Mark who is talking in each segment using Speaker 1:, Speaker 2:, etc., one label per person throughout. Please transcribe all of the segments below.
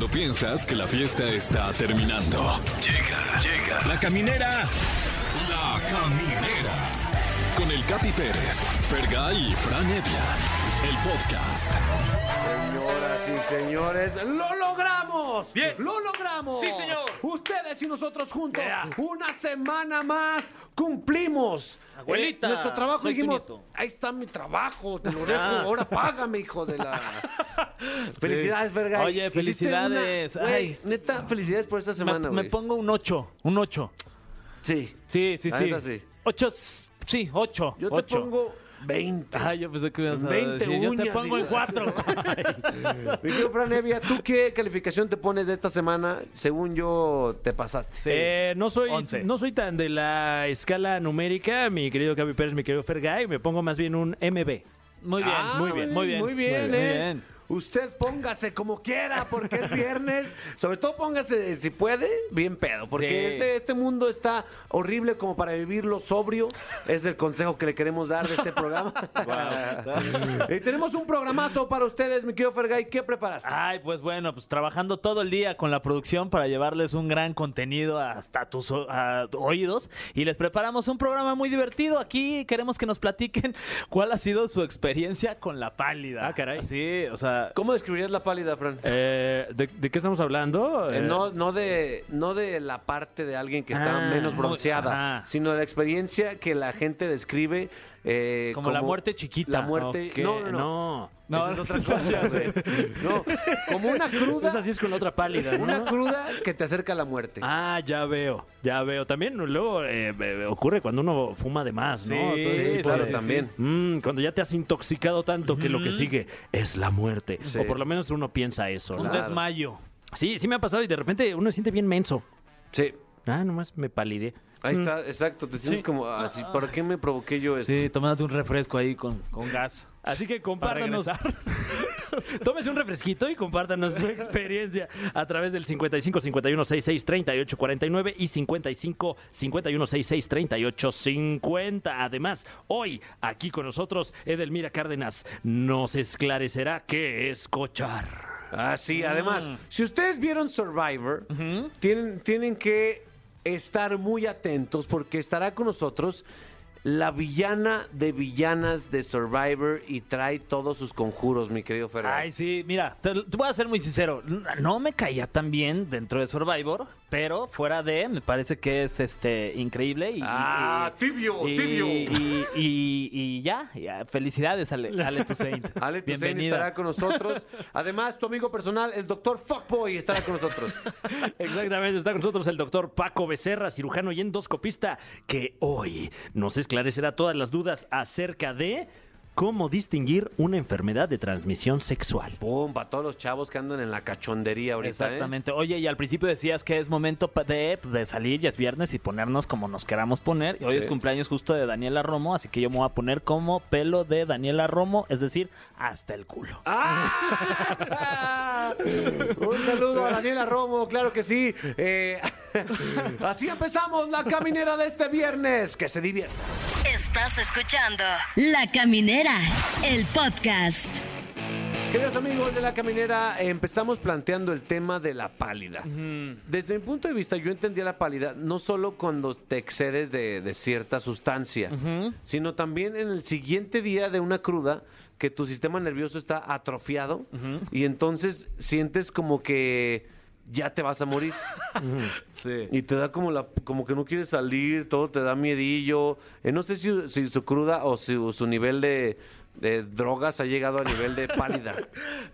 Speaker 1: Cuando piensas que la fiesta está terminando. Llega, llega. La caminera. La caminera. Con el Capi Pérez, Fergay y Fran Evia. El podcast.
Speaker 2: Señoras y señores, ¡lo logramos!
Speaker 3: Bien.
Speaker 2: ¡Lo logramos!
Speaker 3: Sí, señor.
Speaker 2: Ustedes y nosotros juntos,
Speaker 3: Yeah.
Speaker 2: una semana más, cumplimos.
Speaker 3: Abuelita,
Speaker 2: Eh, nuestro trabajo
Speaker 3: soy tu
Speaker 2: dijimos,
Speaker 3: nieto.
Speaker 2: ahí está mi trabajo, te lo dejo,
Speaker 3: Ah.
Speaker 2: ahora págame, hijo de la... Felicidades, Vergay.
Speaker 4: Oye,
Speaker 2: Hiciste
Speaker 4: felicidades.
Speaker 2: una- güey,
Speaker 4: Ay.
Speaker 2: neta, felicidades por esta
Speaker 4: Me,
Speaker 2: semana,
Speaker 4: me
Speaker 2: güey.
Speaker 4: pongo un 8, un 8.
Speaker 2: Sí,
Speaker 4: Sí, sí,
Speaker 2: La
Speaker 4: sí.
Speaker 2: neta, sí.
Speaker 4: 8, sí, 8.
Speaker 2: yo te pongo 20.
Speaker 4: Ay, yo pensé que ibas a
Speaker 2: 20
Speaker 4: decir, yo te
Speaker 2: uñas,
Speaker 4: pongo en
Speaker 2: digo.
Speaker 4: 4.
Speaker 2: Mi querido Fran Evia, ¿tú qué calificación te pones de esta semana? Según yo, te pasaste.
Speaker 3: Eh, no, soy,
Speaker 4: Once.
Speaker 3: no soy tan de la escala numérica, mi querido Capi Pérez, mi querido Fergay. Me pongo más bien un MB.
Speaker 4: Muy bien,
Speaker 2: Ah,
Speaker 4: muy bien, muy bien.
Speaker 2: Muy bien,
Speaker 4: muy
Speaker 2: ¿eh?
Speaker 4: bien.
Speaker 2: Usted póngase como quiera porque es viernes. Sobre todo póngase, si puede, bien pedo. Porque
Speaker 4: Sí.
Speaker 2: este, este mundo está horrible como para vivirlo sobrio. Es el consejo que le queremos dar de este programa. y tenemos un programazo para ustedes, mi querido Fergay. ¿Qué preparaste?
Speaker 4: Ay, pues bueno, pues trabajando todo el día con la producción para llevarles un gran contenido hasta tus a- oídos y les preparamos un programa muy divertido. Aquí queremos que nos platiquen cuál ha sido su experiencia con la pálida.
Speaker 3: Ah, caray.
Speaker 4: Sí, o sea,
Speaker 2: ¿Cómo describirías la pálida, Fran?
Speaker 3: Eh, ¿de, de qué estamos hablando?
Speaker 2: Eh,
Speaker 3: Eh,
Speaker 2: no, no, de, no de la parte de alguien que está
Speaker 3: Ah,
Speaker 2: menos bronceada, sino de la experiencia que la gente describe eh,
Speaker 4: Como la muerte chiquita.
Speaker 2: La muerte. No, no, no.
Speaker 3: no.
Speaker 2: Es otra cosa, güey. No, como una cruda.
Speaker 3: Esa sí es con la otra pálida.
Speaker 2: Una cruda que te acerca a la muerte.
Speaker 3: Ah, ya veo, ya veo. También luego eh, ocurre cuando uno fuma de más, ¿no?
Speaker 4: Sí,
Speaker 2: claro, también.
Speaker 3: Mm, cuando ya te has intoxicado tanto que lo que sigue es la muerte. O por lo menos uno piensa eso.
Speaker 4: un desmayo.
Speaker 3: Sí, sí me ha pasado y de repente uno se siente bien menso.
Speaker 2: Sí.
Speaker 3: Ah, nomás me palide.
Speaker 2: Ahí está, exacto. Te sientes
Speaker 4: Sí.
Speaker 2: como así. ¿Por qué me provoqué yo esto?
Speaker 4: Sí, tomándote un refresco ahí con, con gas.
Speaker 3: Así que
Speaker 4: Para
Speaker 3: compártanos. Tómese un refresquito y compártanos su experiencia a través del 55 51 66 38 49 y 55 51 66 38 50. Además, hoy aquí con nosotros Edelmira Cárdenas nos esclarecerá qué es cochar.
Speaker 2: Ah, sí, además,
Speaker 4: Mm.
Speaker 2: si ustedes vieron Survivor, tienen, tienen que estar muy atentos porque estará con nosotros la villana de villanas de Survivor y trae todos sus conjuros, mi querido Ferrer.
Speaker 4: Ay, sí, mira, te, te voy a ser muy sincero. No me caía tan bien dentro de Survivor, pero fuera de, me parece que es este increíble. Y,
Speaker 2: Ah,
Speaker 4: y-
Speaker 2: tibio,
Speaker 4: y-
Speaker 2: tibio.
Speaker 4: Y, y- y ya, ya, felicidades, Ale, Ale Toussaint.
Speaker 2: Ale Toussaint
Speaker 4: Bienvenida.
Speaker 2: estará con nosotros. Además, tu amigo personal, el doctor Fuckboy, estará con nosotros.
Speaker 3: Exactamente, está con nosotros el doctor Paco Becerra, cirujano y endoscopista, que hoy nos esclarecerá todas las dudas acerca de cómo distinguir una enfermedad de transmisión sexual.
Speaker 2: Pum, para todos los chavos que andan en la cachondería ahorita. ¿eh?
Speaker 4: Exactamente. Oye, y al principio decías que es momento de, pues, de salir, ya es viernes y ponernos como nos queramos poner. Y hoy
Speaker 2: Sí.
Speaker 4: es cumpleaños justo de Daniela Romo, así que yo me voy a poner como pelo de Daniela Romo, es decir, hasta el culo.
Speaker 2: ¡Ah! Un saludo a Daniela Romo, claro que sí. Eh, así empezamos la caminera de este viernes. Que se divierta.
Speaker 5: Estás escuchando La Caminera, el podcast.
Speaker 2: Queridos amigos de la caminera, empezamos planteando el tema de la pálida. Desde mi punto de vista, yo entendía la pálida no solo cuando te excedes de, de cierta sustancia, sino también en el siguiente día de una cruda que tu sistema nervioso está atrofiado y entonces sientes como que ya te vas a morir.
Speaker 4: Sí.
Speaker 2: Y te da como la como que no quieres salir, todo te da miedillo. Eh, no sé si, si su cruda o si su nivel de, de drogas ha llegado a nivel de pálida,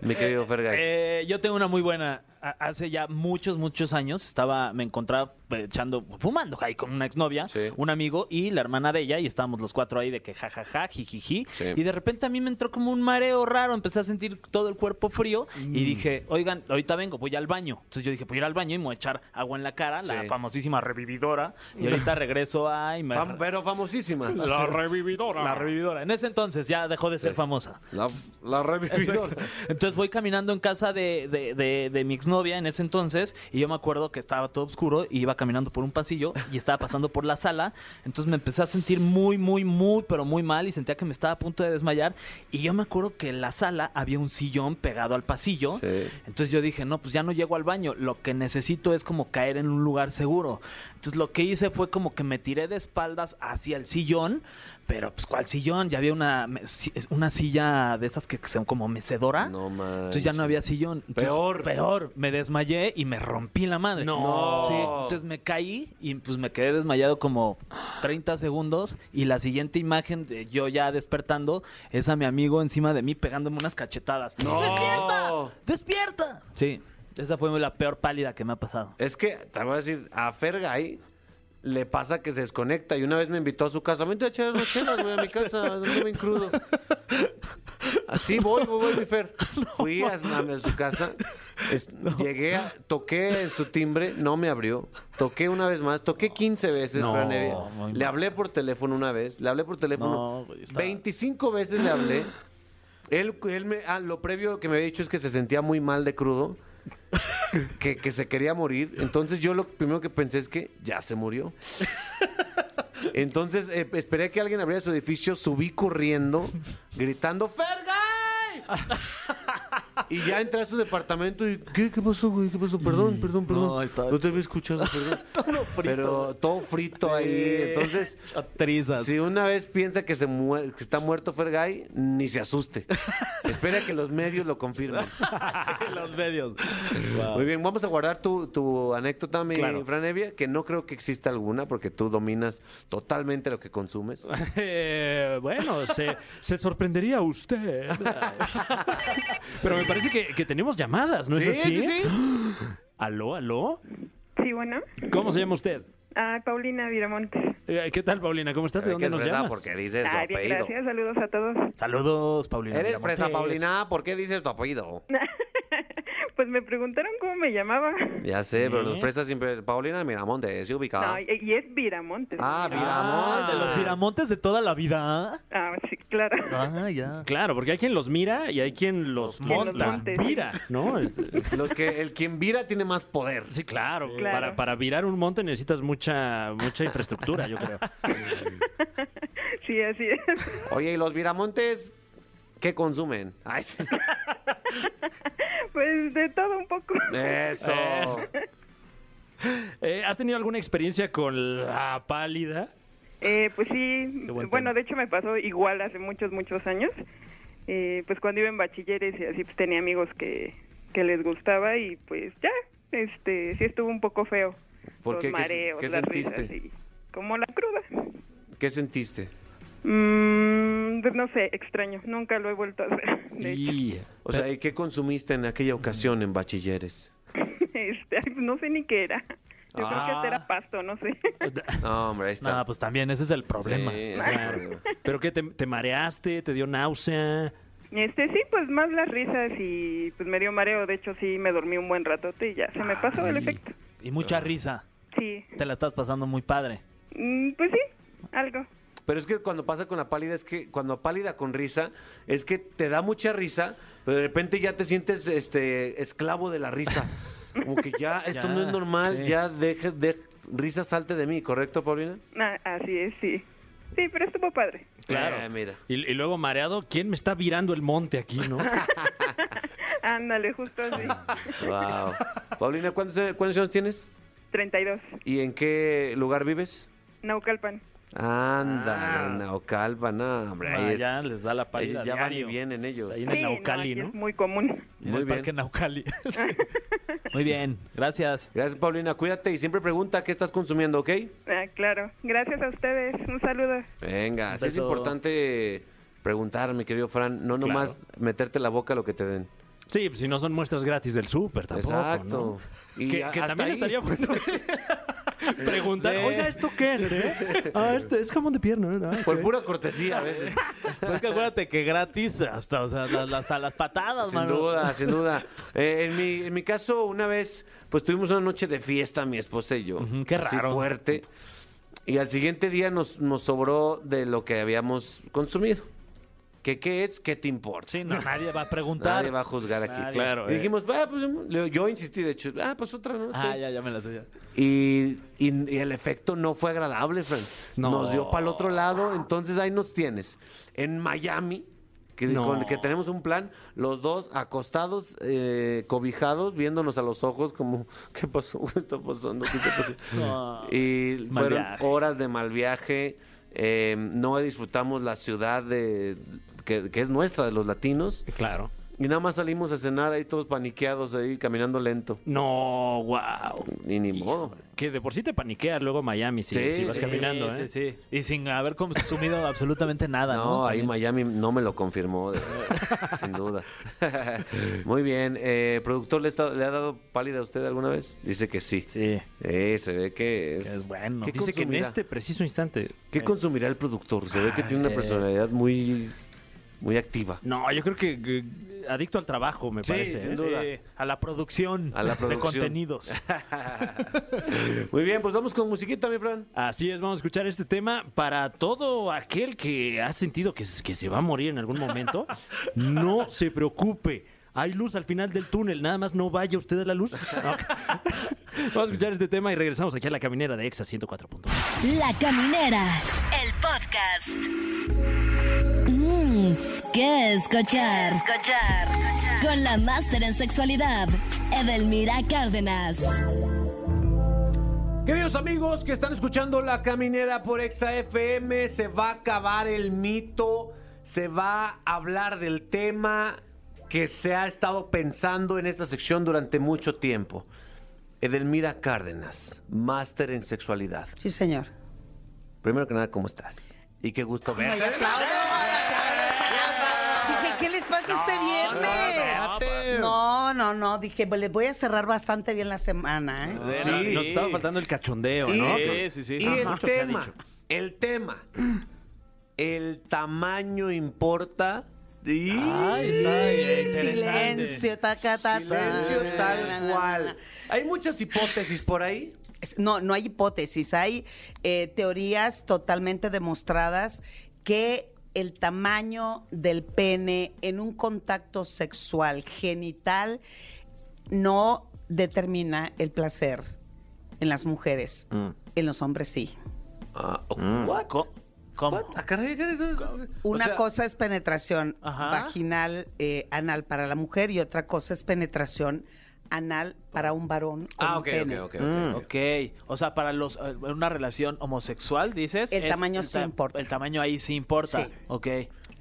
Speaker 2: mi querido Fergay.
Speaker 4: Eh, yo tengo una muy buena. Hace ya muchos, muchos años estaba, me encontraba eh, echando, fumando ahí con una exnovia,
Speaker 2: Sí.
Speaker 4: un amigo y la hermana de ella, y estábamos los cuatro ahí de que jajaja, jijiji.
Speaker 2: Sí.
Speaker 4: Y de repente a mí me entró como un mareo raro, empecé a sentir todo el cuerpo frío y dije, oigan, ahorita vengo, voy al baño. Entonces yo dije, voy a ir al baño y me voy a echar agua en la cara, la
Speaker 2: Sí.
Speaker 4: famosísima revividora. Y ahorita regreso a. y me-
Speaker 2: Fam- pero famosísima.
Speaker 3: La revividora.
Speaker 4: la revividora. En ese entonces ya dejó de ser famosa.
Speaker 2: La, la revividora.
Speaker 4: Entonces voy caminando en casa de, de, de- de mi exnovia novia en ese entonces y yo me acuerdo que estaba todo oscuro y iba caminando por un pasillo y estaba pasando por la sala. Entonces me empecé a sentir muy, muy, muy, pero muy mal y sentía que me estaba a punto de desmayar. Y yo me acuerdo que en la sala había un sillón pegado al pasillo.
Speaker 2: Sí.
Speaker 4: Entonces yo dije, no, pues ya no llego al baño. Lo que necesito es como caer en un lugar seguro. Entonces lo que hice fue como que me tiré de espaldas hacia el sillón. Pero pues ¿cuál sillón? Ya había una, una silla de estas que son como mecedora.
Speaker 2: No
Speaker 4: Entonces ya no había sillón. Entonces,
Speaker 2: Peor.
Speaker 4: Peor. Me desmayé y me rompí la madre.
Speaker 2: No.
Speaker 4: Sí, entonces me caí y pues me quedé desmayado como 30 segundos y la siguiente imagen de yo ya despertando es a mi amigo encima de mí pegándome unas cachetadas. ¡Despierta! ¡Despierta! Sí, esa fue la peor pálida que me ha pasado.
Speaker 2: Es que, te voy a decir, a Fergay le pasa que se desconecta y una vez me invitó a su casa. Vente a echar unas chelas, güey, a mi casa, ando bien crudo. Así voy, voy, voy, mi Fer. Fui a, a su casa, es- llegué, a- toqué en su timbre, no me abrió. Toqué una vez más, toqué 15 veces,
Speaker 3: No,
Speaker 2: Fran Evia. Le hablé por teléfono una vez, le hablé por teléfono.
Speaker 4: No, estaba-
Speaker 2: 25 veces le hablé. Él, él me, ah, lo previo que me había dicho es que se sentía muy mal de crudo, que, que se quería morir. Entonces yo lo primero que pensé es que ya se murió. Entonces eh, esperé que alguien abriera su edificio, subí corriendo, gritando ¡Fergay! y ya entré a su departamento y ¿qué, qué pasó, güey? ¿Qué pasó? Perdón, perdón, perdón.
Speaker 4: No,
Speaker 2: te había escuchado, perdón. Pero todo frito ahí. Entonces, si una vez piensa que, se mue- que está muerto Fergay, ni se asuste. Espera que los medios lo confirmen.
Speaker 4: los medios.
Speaker 2: Muy bien, vamos a guardar tu, tu anécdota, mi
Speaker 3: Claro.
Speaker 2: Fran Evia, que no creo que exista alguna, porque tú dominas totalmente lo que consumes.
Speaker 3: Eh, bueno, se, se sorprendería usted. Pero me parece que, que tenemos llamadas, ¿no es así?
Speaker 2: sí, sí.
Speaker 3: ¿Aló, aló?
Speaker 6: Sí, bueno.
Speaker 3: ¿Cómo se llama usted?
Speaker 6: Ah, Paulina Viramontes.
Speaker 3: Eh, ¿Qué tal, Paulina? ¿Cómo estás? ¿De dónde
Speaker 2: que
Speaker 3: nos llamas?
Speaker 2: porque dices su
Speaker 6: Ah, bien,
Speaker 2: apellido.
Speaker 6: gracias. Saludos a todos.
Speaker 4: Saludos, Paulina.
Speaker 2: Eres
Speaker 4: Miramontes.
Speaker 2: fresa, Paulina. ¿Por qué dices tu apellido?
Speaker 6: Pues me preguntaron cómo me llamaba.
Speaker 2: Ya sé, pero los fresas siempre... Paulina Miramonte, ¿se ubica?
Speaker 6: No, y, es Viramontes.
Speaker 2: Ah,
Speaker 6: Viramontes.
Speaker 4: Ah, los viramontes de toda la vida.
Speaker 6: Ah, sí, claro.
Speaker 4: Ah, ya.
Speaker 3: Claro, porque hay quien los mira y hay quien los
Speaker 6: monta.
Speaker 3: monta. Vira, ¿no? Este,
Speaker 2: Los que el quien vira tiene más poder.
Speaker 3: Sí, claro.
Speaker 6: Claro.
Speaker 3: Para, para virar un monte necesitas mucha, mucha infraestructura, yo creo.
Speaker 6: Sí, así es.
Speaker 2: Oye, ¿y los viramontes qué consumen? Ay, sí.
Speaker 6: Pues de todo un poco.
Speaker 2: Eso.
Speaker 3: Eh, ¿Has tenido alguna experiencia con la pálida?
Speaker 6: Eh, pues sí, bueno, de hecho me pasó igual hace muchos, muchos años. Eh, pues cuando iba en bachilleres y así, pues tenía amigos que, que les gustaba y pues ya, este, sí estuvo un poco feo.
Speaker 2: ¿Por
Speaker 6: Los
Speaker 2: qué? ¿Qué-
Speaker 6: mareos,
Speaker 2: qué
Speaker 6: las
Speaker 2: sentiste?
Speaker 6: risas y como la cruda.
Speaker 2: ¿Qué sentiste?
Speaker 6: Mm, pues no sé, extraño, nunca lo he vuelto a hacer. De hecho,
Speaker 3: Y-
Speaker 2: O sea, ¿y qué consumiste en aquella ocasión en bachilleres?
Speaker 6: este, ay, no sé ni qué era. Yo creo que
Speaker 3: Ah.
Speaker 6: hasta era pasto, no sé.
Speaker 2: No, hombre, ahí está.
Speaker 4: No, pues también ese es el problema.
Speaker 2: Sí, problema.
Speaker 3: ¿Pero qué? Te, te mareaste? ¿Te dio náusea?
Speaker 6: Este, sí, pues más las risas y pues me dio mareo. De hecho, sí, me dormí un buen ratote y ya se me pasó el efecto.
Speaker 4: Y mucha risa.
Speaker 6: Sí,
Speaker 4: Te la estás pasando muy padre.
Speaker 6: Mm, pues sí, algo.
Speaker 2: Pero es que cuando pasa con la pálida, es que cuando pálida con risa, es que te da mucha risa, pero de repente ya te sientes este esclavo de la risa. Como que ya, esto
Speaker 4: Ya,
Speaker 2: no es normal,
Speaker 4: sí.
Speaker 2: ya deje de risa salte de mí, ¿correcto, Paulina?
Speaker 6: Ah, así es, sí. Sí, pero estuvo padre.
Speaker 3: Claro.
Speaker 2: Eh, mira.
Speaker 3: Y, y luego mareado, ¿quién me está virando el monte aquí, no?
Speaker 6: Ándale, justo así.
Speaker 2: Wow. Paulina, ¿cuántos, ¿cuántos años tienes?
Speaker 6: 32.
Speaker 2: ¿Y en qué lugar vives?
Speaker 6: Naucalpan.
Speaker 2: Anda,
Speaker 3: Ah.
Speaker 2: Naucalpa, no, hombre,
Speaker 4: Ah,
Speaker 2: es-
Speaker 4: ya les da la pálida.
Speaker 2: ya van y vienen ellos.
Speaker 3: Ahí en
Speaker 6: Sí,
Speaker 3: el Naucali, ¿no?
Speaker 6: es muy común.
Speaker 4: En
Speaker 2: Muy
Speaker 4: el
Speaker 2: bien.
Speaker 4: Parque Naucali. Muy bien, gracias.
Speaker 2: Gracias, Paulina. Cuídate y siempre pregunta qué estás consumiendo, ¿ok?
Speaker 6: Ah, claro. Gracias a ustedes. Un saludo.
Speaker 2: Venga,
Speaker 4: Un
Speaker 2: sí es importante preguntar, mi querido Fran, no nomás meterte la boca lo que te den.
Speaker 3: Sí, pues si no son muestras gratis del súper tampoco,
Speaker 2: Exacto.
Speaker 3: ¿no?
Speaker 2: Y
Speaker 3: que también
Speaker 2: ahí.
Speaker 3: estaría bueno preguntar, oiga, ¿esto qué es, eh? Ah, esto es jamón de pierna, ¿no? Ah,
Speaker 2: Por pura cortesía a veces.
Speaker 4: Pues es que acuérdate que gratis hasta, o sea, hasta las patadas,
Speaker 2: sin
Speaker 4: mano.
Speaker 2: duda, sin duda. Eh, en, mi, en mi caso, una vez, pues tuvimos una noche de fiesta, mi esposa y yo.
Speaker 4: Qué
Speaker 2: Así
Speaker 4: raro.
Speaker 2: fuerte. Y al siguiente día nos, nos sobró de lo que habíamos consumido. Que qué es, qué te importa.
Speaker 4: Sí, no, nadie va a preguntar.
Speaker 2: Nadie va a juzgar aquí.
Speaker 4: Nadie.
Speaker 3: Claro,
Speaker 2: Y
Speaker 3: eh.
Speaker 2: dijimos, ah, pues, yo insistí, de hecho, ah, pues otra, ¿no?
Speaker 4: Ah,
Speaker 2: Sí.
Speaker 4: ya, ya me la sé.
Speaker 2: Y, y- y el efecto no fue agradable, Fran.
Speaker 3: No.
Speaker 2: Nos dio para el otro lado, entonces ahí nos tienes. En Miami, que,
Speaker 3: No.
Speaker 2: con- que tenemos un plan, los dos acostados, eh, cobijados, viéndonos a los ojos como, ¿qué pasó? ¿Qué está pasando? ¿Qué está pasando?
Speaker 4: No.
Speaker 2: Y fueron horas de mal viaje. Eh, no disfrutamos la ciudad de, que, que es nuestra, de los latinos.
Speaker 3: Claro.
Speaker 2: Y nada más salimos a cenar ahí todos paniqueados, ahí caminando lento.
Speaker 3: No, wow.
Speaker 2: Ni ni modo.
Speaker 3: Que de por sí te paniquea luego Miami si,
Speaker 2: Sí,
Speaker 3: si vas
Speaker 2: sí,
Speaker 3: caminando,
Speaker 4: sí,
Speaker 3: ¿eh?
Speaker 4: sí, sí. Y sin haber consumido absolutamente nada, ¿no?
Speaker 2: No, ahí
Speaker 4: También.
Speaker 2: Miami no me lo confirmó, de- sin duda. Muy bien. Eh, ¿Productor le, está- le ha dado pálida a usted alguna vez? Dice que sí.
Speaker 4: Sí.
Speaker 2: Eh, se ve que es...
Speaker 4: Que es bueno.
Speaker 2: ¿Qué
Speaker 3: Dice que en
Speaker 2: consumirá?
Speaker 3: este preciso instante.
Speaker 2: ¿Qué consumirá el productor? Se ve que tiene una
Speaker 4: eh.
Speaker 2: personalidad muy, muy activa.
Speaker 3: No, yo creo que, que adicto al trabajo, me
Speaker 2: Sí,
Speaker 3: parece.
Speaker 2: sin
Speaker 3: ¿eh?
Speaker 2: duda.
Speaker 4: A la producción,
Speaker 2: A la
Speaker 4: de
Speaker 2: producción.
Speaker 4: contenidos.
Speaker 2: Muy bien, pues vamos con musiquita, mi Fran.
Speaker 3: Así es, vamos a escuchar este tema para todo aquel que ha sentido que, que se va a morir en algún momento. No se preocupe. Hay luz al final del túnel, nada más no vaya usted a la luz. Vamos a escuchar este tema y regresamos aquí a la caminera de Exa 104.1.
Speaker 5: La Caminera, el podcast. Mmm, ¿qué escuchar? Escuchar. Con la máster en sexualidad, Edelmira Cárdenas.
Speaker 2: Queridos amigos que están escuchando La Caminera por Exa FM, se va a acabar el mito, se va a hablar del tema que se ha estado pensando en esta sección durante mucho tiempo. Edelmira Cárdenas, máster en sexualidad.
Speaker 7: Sí, señor.
Speaker 2: Primero que nada, ¿cómo estás? Y qué gusto verte.
Speaker 7: Este viernes? No, no, no. Dije, pues les voy a cerrar bastante bien la semana, ¿eh?
Speaker 2: Sí.
Speaker 3: Nos, nos estaba faltando el cachondeo,
Speaker 2: Y,
Speaker 3: ¿no?
Speaker 4: Sí, sí, sí.
Speaker 2: y
Speaker 4: Ajá.
Speaker 2: el tema, el tema, el tamaño importa. Y-
Speaker 4: Ay, está.
Speaker 7: Silencio, taca, ta, ta.
Speaker 2: Silencio
Speaker 7: na,
Speaker 2: tal
Speaker 7: na,
Speaker 2: cual.
Speaker 7: na.
Speaker 2: Hay muchas hipótesis por ahí.
Speaker 7: No, no hay hipótesis, hay eh, teorías totalmente demostradas que el tamaño del pene en un contacto sexual genital no determina el placer en las mujeres, en los hombres sí.
Speaker 2: Ah,
Speaker 4: What? Co- ¿Cómo?
Speaker 2: ah, caray, caray, caray. O
Speaker 7: Una
Speaker 2: sea,
Speaker 7: cosa es penetración
Speaker 4: Ajá.
Speaker 7: vaginal eh, anal para la mujer y otra cosa es penetración anal para un varón con
Speaker 2: Ah,
Speaker 7: un
Speaker 2: ok,
Speaker 7: pene.
Speaker 2: ok, ok.
Speaker 3: Mm.
Speaker 2: ok.
Speaker 4: Ok, o sea, para los eh, una relación homosexual, dices.
Speaker 7: El
Speaker 4: es-
Speaker 7: tamaño sí
Speaker 4: ta-
Speaker 7: importa.
Speaker 4: El tamaño ahí sí importa.
Speaker 7: Sí.
Speaker 4: Ok.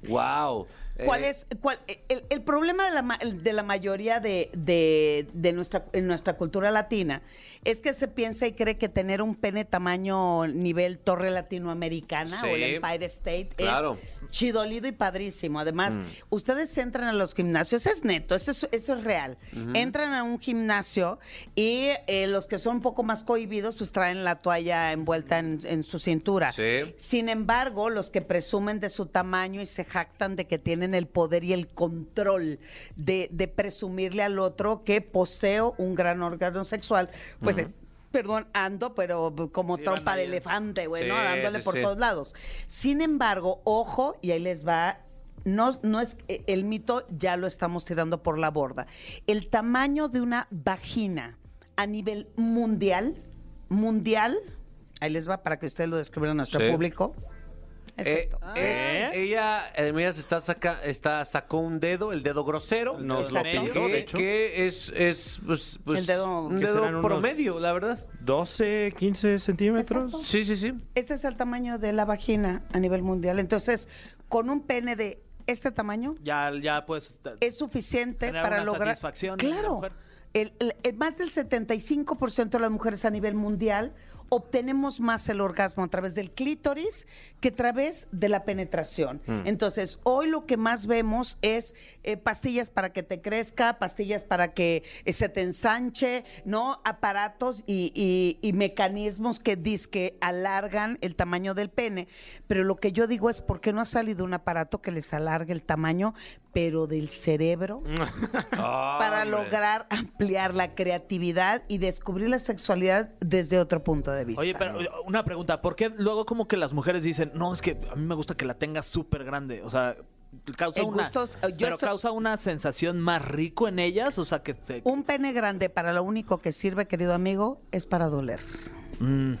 Speaker 2: Wow.
Speaker 7: ¿Cuál
Speaker 2: Eh,
Speaker 7: es cuál, el, el problema de la, de la mayoría de, de- de nuestra, en nuestra cultura latina es que se piensa y cree que tener un pene tamaño nivel torre latinoamericana
Speaker 2: Sí,
Speaker 7: o el Empire State
Speaker 2: claro.
Speaker 7: es chidolido y padrísimo. Además, ustedes entran a los gimnasios, es neto, eso es, eso es real. Entran a un gimnasio y eh, los que son un poco más cohibidos pues traen la toalla envuelta en, en su cintura.
Speaker 2: Sí.
Speaker 7: Sin embargo, los que presumen de su tamaño y se jactan de que tienen el poder y el control de, de presumirle al otro que poseo un gran órgano sexual, pues, perdón, ando, pero como
Speaker 4: Sí,
Speaker 7: trompa
Speaker 4: van
Speaker 7: de elefante, güey, ¿no? Dándole
Speaker 2: sí,
Speaker 7: por todos lados. Sin embargo, ojo, y ahí les va. No, no es eh, el mito ya lo estamos tirando por la borda. El tamaño de una vagina a nivel mundial, mundial, ahí les va para que ustedes lo describan a nuestro público. Es
Speaker 2: eh,
Speaker 7: esto.
Speaker 2: es- ella, eh, mira, se está saca, está, sacó un dedo, el dedo grosero.
Speaker 3: Nos lo
Speaker 7: Exacto.
Speaker 3: pintó, de
Speaker 2: que,
Speaker 3: hecho.
Speaker 2: que es, es pues, pues,
Speaker 7: El dedo-
Speaker 2: un
Speaker 3: ¿Qué
Speaker 2: dedo
Speaker 3: unos-
Speaker 2: promedio, la verdad.
Speaker 3: 12, 15 centímetros.
Speaker 7: Exacto.
Speaker 2: Sí, sí, sí.
Speaker 7: Este es el tamaño de la vagina a nivel mundial. Entonces, con un pene de este tamaño
Speaker 4: Ya, ya pues. ta-
Speaker 7: es suficiente
Speaker 4: Generar
Speaker 7: para
Speaker 4: una
Speaker 7: lograr.
Speaker 4: satisfacción en la
Speaker 7: Claro.
Speaker 4: mujer.
Speaker 7: El, el- el más del 75% de las mujeres a nivel mundial obtenemos más el orgasmo a través del clítoris que a través de la penetración. Entonces, hoy lo que más vemos es eh, pastillas para que te crezca, pastillas para que eh, se te ensanche, ¿no? Aparatos y, y- y mecanismos que disque alargan el tamaño del pene. Pero lo que yo digo es, ¿por qué no ha salido un aparato que les alargue el tamaño, pero del cerebro? para lograr ampliar la creatividad y descubrir la sexualidad desde otro punto de vista.
Speaker 4: Oye, pero una pregunta, ¿por qué luego como que las mujeres dicen, no, es que a mí me gusta que la tenga súper grande? O sea, causa
Speaker 7: En
Speaker 4: una,
Speaker 7: gustos, yo
Speaker 4: pero
Speaker 7: estoy-
Speaker 4: causa una sensación más rico en ellas, o sea que se-
Speaker 7: Un pene grande para lo único que sirve, querido amigo, es para doler.
Speaker 4: Mm.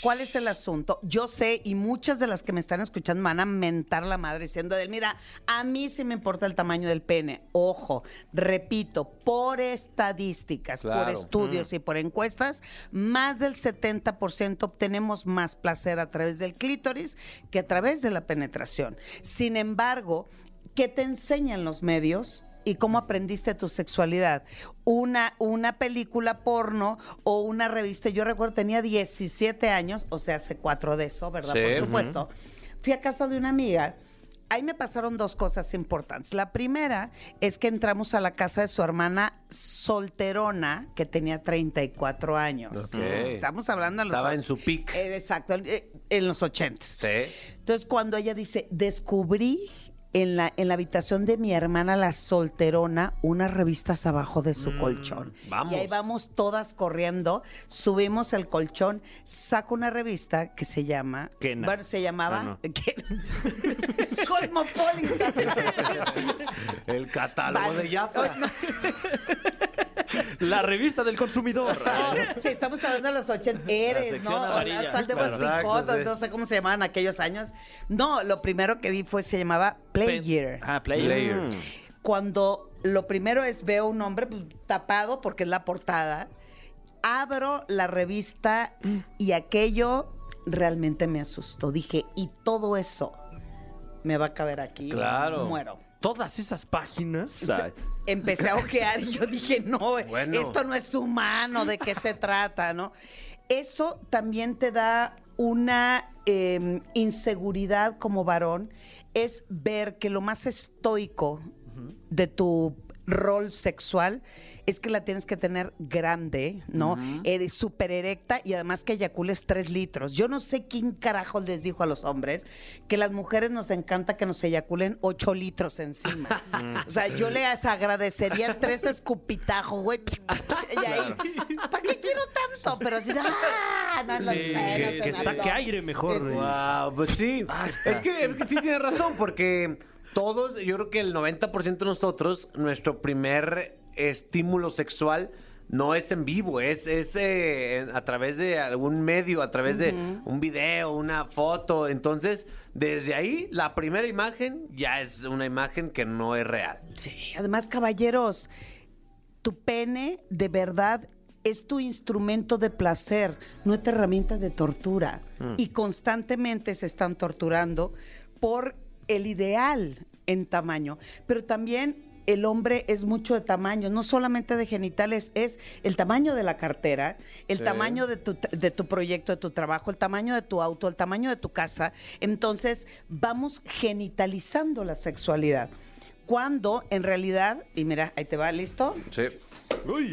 Speaker 7: ¿Cuál es el asunto? Yo sé, y muchas de las que me están escuchando van a mentar la madre diciendo, de, mira, a mí sí me importa el tamaño del pene. Ojo, repito, por estadísticas, por estudios y por encuestas, más del 70% obtenemos más placer a través del clítoris que a través de la penetración. Sin embargo, ¿qué te enseñan los medios? ¿Y cómo aprendiste tu sexualidad? Una, una película porno o una revista. Yo recuerdo, tenía 17 años, o sea, hace cuatro de eso, ¿verdad?
Speaker 2: Sí,
Speaker 7: Por supuesto. Fui a casa de una amiga. Ahí me pasaron dos cosas importantes. La primera es que entramos a la casa de su hermana solterona, que tenía 34 años.
Speaker 2: Ok.
Speaker 7: Estamos hablando de los
Speaker 2: Estaba en su pic.
Speaker 7: Eh, exacto, eh, en los 80.
Speaker 2: Sí.
Speaker 7: Entonces, cuando ella dice, descubrí en la, en la habitación de mi hermana, la solterona, unas revistas abajo de su colchón.
Speaker 2: vamos.
Speaker 7: Y ahí vamos todas corriendo, subimos el colchón, saco una revista que se llama...
Speaker 3: Kena.
Speaker 7: Bueno, se llamaba...
Speaker 3: Ah, no.
Speaker 7: Cosmopolitan.
Speaker 2: El catálogo
Speaker 7: Vale.
Speaker 2: de Jafra.
Speaker 3: La revista del consumidor.
Speaker 7: Sí, estamos hablando de los 80. Eres, ¿no?
Speaker 3: amarilla.
Speaker 7: Sal de
Speaker 2: sí.
Speaker 7: no sé cómo se llamaban aquellos años. No, lo primero que vi fue, se llamaba Player.
Speaker 4: Ah, player.
Speaker 2: Player.
Speaker 3: Mm.
Speaker 7: Cuando lo primero es veo un hombre pues, tapado porque es la portada, abro la revista y aquello realmente me asustó. Dije, y todo eso me va a caber aquí.
Speaker 2: Claro.
Speaker 7: Muero.
Speaker 3: Todas esas páginas.
Speaker 7: Empecé a ojear y yo dije, no,
Speaker 2: Bueno.
Speaker 7: esto no es humano, ¿de qué se trata, no? Eso también te da una eh, inseguridad como varón, es ver que lo más estoico de tu rol sexual es que la tienes que tener grande, ¿no? Eres súper erecta y además que eyacules tres litros. Yo no sé quién carajo les dijo a los hombres que las mujeres nos encanta que nos eyaculen ocho litros encima. o sea, yo les agradecería tres escupitajos, güey. Y ahí, ¿para qué quiero tanto? Pero si, ¡ah! No, no sé, no
Speaker 3: que,
Speaker 7: sé,
Speaker 3: que
Speaker 7: no,
Speaker 3: saque aire mejor.
Speaker 2: Wow, pues sí. Es que, es que sí tienes razón, porque todos, yo creo que el 90% de nosotros, nuestro primer estímulo sexual no es en vivo, es, es eh, a través de algún medio, a través de un video, una foto. Entonces, desde ahí, la primera imagen ya es una imagen que no es real.
Speaker 7: Sí, además, caballeros, tu pene de verdad es tu instrumento de placer, no es tu herramienta de tortura. Y constantemente se están torturando por el ideal en tamaño, pero también el hombre es mucho de tamaño, no solamente de genitales, es el tamaño de la cartera, el
Speaker 2: Sí.
Speaker 7: tamaño de tu, de tu proyecto, de tu trabajo, el tamaño de tu auto, el tamaño de tu casa. Entonces, vamos genitalizando la sexualidad. Cuando en realidad, y mira, ahí te va, ¿listo?
Speaker 2: Sí.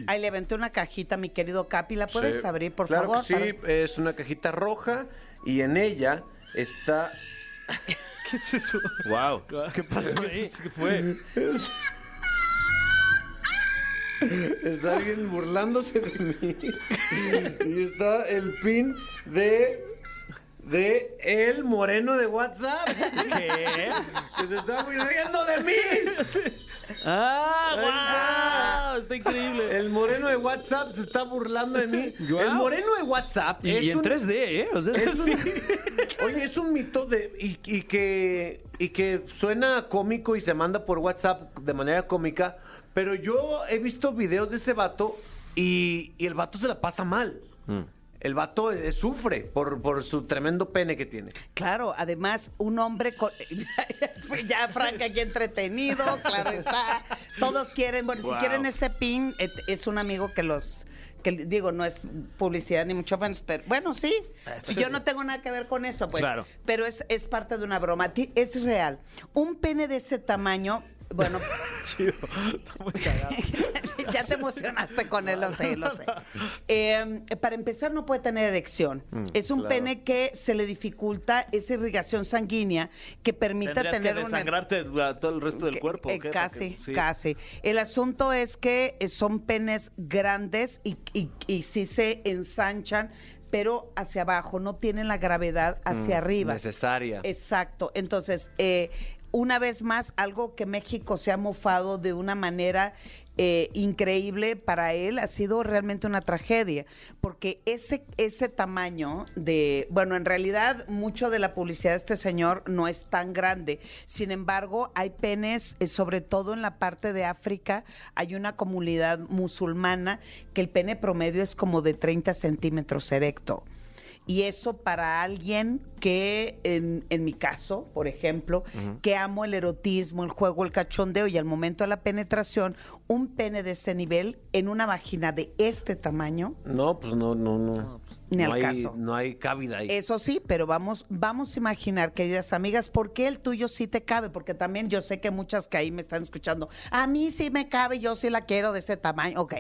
Speaker 7: Ahí le aventé una cajita, mi querido Capi. ¿La puedes
Speaker 2: Sí.
Speaker 7: abrir, por
Speaker 2: claro
Speaker 7: favor?
Speaker 2: que sí, es una cajita roja y en ella está...
Speaker 4: ¿Qué es eso?
Speaker 3: Wow. ¿Qué pasó ahí? ¿Qué fue?
Speaker 2: Está alguien burlándose de mí. Y está el pin de. De el moreno de WhatsApp.
Speaker 3: ¿Qué?
Speaker 2: Que se está riendo de mí.
Speaker 4: ¡Ah, wow! Está increíble.
Speaker 2: El moreno de WhatsApp se está burlando de mí. El moreno de WhatsApp
Speaker 3: Y,
Speaker 2: es
Speaker 3: y en
Speaker 2: un-
Speaker 3: 3D, ¿eh? O sea,
Speaker 2: es un- oye, es un mito de y, y que y que suena cómico y se manda por WhatsApp de manera cómica, pero yo he visto videos de ese vato y, y el vato se la pasa mal. El vato eh, sufre por, por su tremendo pene que tiene.
Speaker 7: Claro, además, un hombre con. ya, Frank, aquí entretenido, claro está. Todos quieren. Bueno, si quieren ese pin, es un amigo que los. que digo, no es publicidad ni mucho menos, pero bueno, sí. Yo no tengo nada que ver con eso, pues.
Speaker 3: Claro.
Speaker 7: Pero es, es parte de una broma. Es real. Un pene de ese tamaño. Bueno, ya te emocionaste con él, lo sé, lo sé. Eh, para empezar, no puede tener erección. es un
Speaker 2: claro.
Speaker 7: pene que se le dificulta esa irrigación sanguínea que permite tener
Speaker 4: que
Speaker 7: una-
Speaker 4: desangrarte a todo el resto del cuerpo. ¿o
Speaker 7: eh, casi,
Speaker 4: Porque- sí.
Speaker 7: casi. El asunto es que eh, son penes grandes y, y, y sí se ensanchan, pero hacia abajo, no tienen la gravedad hacia arriba.
Speaker 2: Necesaria.
Speaker 7: Exacto. Entonces, eh, una vez más, algo que México se ha mofado de una manera eh, increíble para él ha sido realmente una tragedia, porque ese, ese tamaño de, bueno, en realidad mucho de la publicidad de este señor no es tan grande, sin embargo hay penes, eh, sobre todo en la parte de África, hay una comunidad musulmana que el pene promedio es como de 30 centímetros erecto. Y eso para alguien que, en, en mi caso, por ejemplo, que amo el erotismo, el juego, el cachondeo y al momento de la penetración, un pene de ese nivel en una vagina de este tamaño,
Speaker 2: No, pues no, no, no.
Speaker 7: Ni
Speaker 2: no
Speaker 7: al
Speaker 2: hay,
Speaker 7: caso.
Speaker 2: No hay cabida ahí.
Speaker 7: eso sí, pero vamos, vamos a imaginar, queridas amigas, ¿por qué el tuyo sí te cabe? Porque también yo sé que muchas que ahí me están escuchando, a mí sí me cabe, yo sí la quiero de ese tamaño. Ok,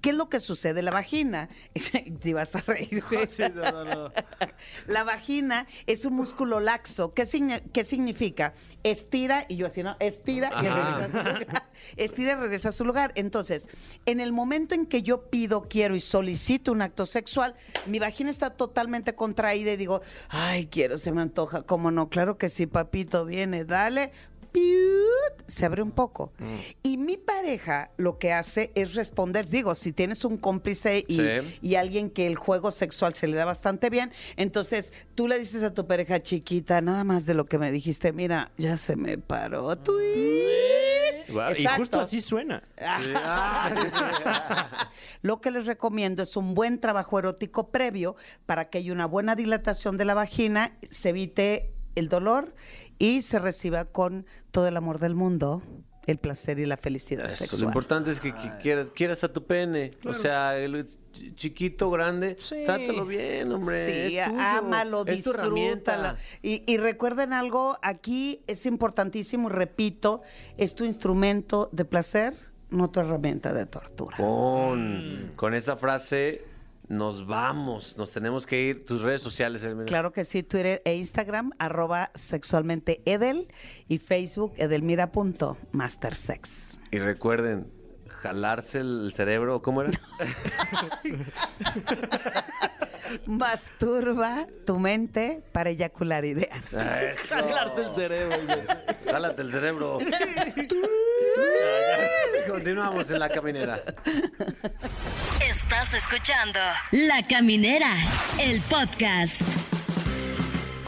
Speaker 7: ¿qué es lo que sucede? La vagina, te ibas a reír. güey.
Speaker 4: Sí, no, no, no.
Speaker 7: La vagina es un músculo laxo. ¿Qué, qué significa? Estira, y yo así, ¿no? Estira y regresa a su lugar. Estira y regresa a su lugar. Entonces, en el momento en que yo pido, quiero y solicito un acto sexual, mi vagina está totalmente contraída y digo, ay, quiero, se me antoja. ¿Cómo no? Claro que sí, papito, viene, dale. Se abre un poco. Y mi pareja lo que hace es responder. Digo, si tienes un cómplice y,
Speaker 2: Sí.
Speaker 7: y alguien que el juego sexual se le da bastante bien, entonces tú le dices a tu pareja chiquita, nada más de lo que me dijiste, mira, ya se me paró.
Speaker 3: Guau, Y justo así suena.
Speaker 2: Sí,
Speaker 7: Lo que les recomiendo es un buen trabajo erótico previo para que haya una buena dilatación de la vagina, se evite el dolor y se reciba con todo el amor del mundo el placer y la felicidad
Speaker 2: eso, lo
Speaker 7: sexual.
Speaker 2: importante es que, que quieras, quieras a tu pene. O sea, el ch- chiquito, grande, trátalo bien, hombre.
Speaker 7: Sí,
Speaker 2: es tuyo,
Speaker 7: ámalo,
Speaker 2: es
Speaker 7: disfrútala. Y, y recuerden algo, aquí es importantísimo, repito, es tu instrumento de placer, no tu herramienta de tortura.
Speaker 2: Con, con esa frase nos vamos, nos tenemos que ir. Tus redes sociales, Elmira.
Speaker 7: Claro que sí, Twitter e Instagram, arroba sexualmente Edel y Facebook edelmira.mastersex.
Speaker 2: Y recuerden, jalarse el cerebro, ¿cómo era?
Speaker 7: Masturba tu mente para eyacular ideas.
Speaker 2: Eso.
Speaker 4: Jalarse el cerebro.
Speaker 2: Jálate el cerebro. Continuamos en la caminera.
Speaker 5: Estás escuchando La Caminera, el podcast.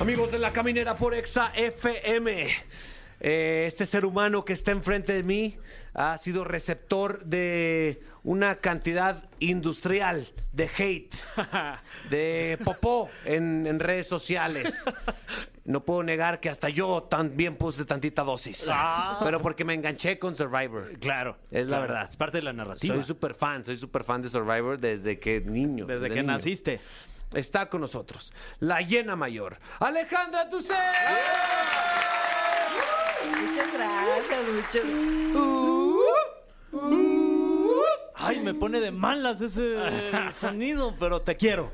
Speaker 2: Amigos de la caminera por Exa FM. eh, este ser humano que está enfrente de mí ha sido receptor de una cantidad industrial de hate, de popó en, en redes sociales. No puedo negar que hasta yo también puse tantita dosis. Pero porque me enganché con Survivor.
Speaker 3: Claro.
Speaker 2: Es la
Speaker 3: claro.
Speaker 2: verdad.
Speaker 3: Es parte de la narrativa.
Speaker 2: Soy súper fan, soy súper fan de Survivor desde que niño.
Speaker 4: Desde que
Speaker 2: niño.
Speaker 4: naciste.
Speaker 2: Está con nosotros la llena mayor, Alejandra Tucé.
Speaker 8: Muchas gracias, muchas
Speaker 4: Ay, me pone de malas ese sonido, pero te quiero.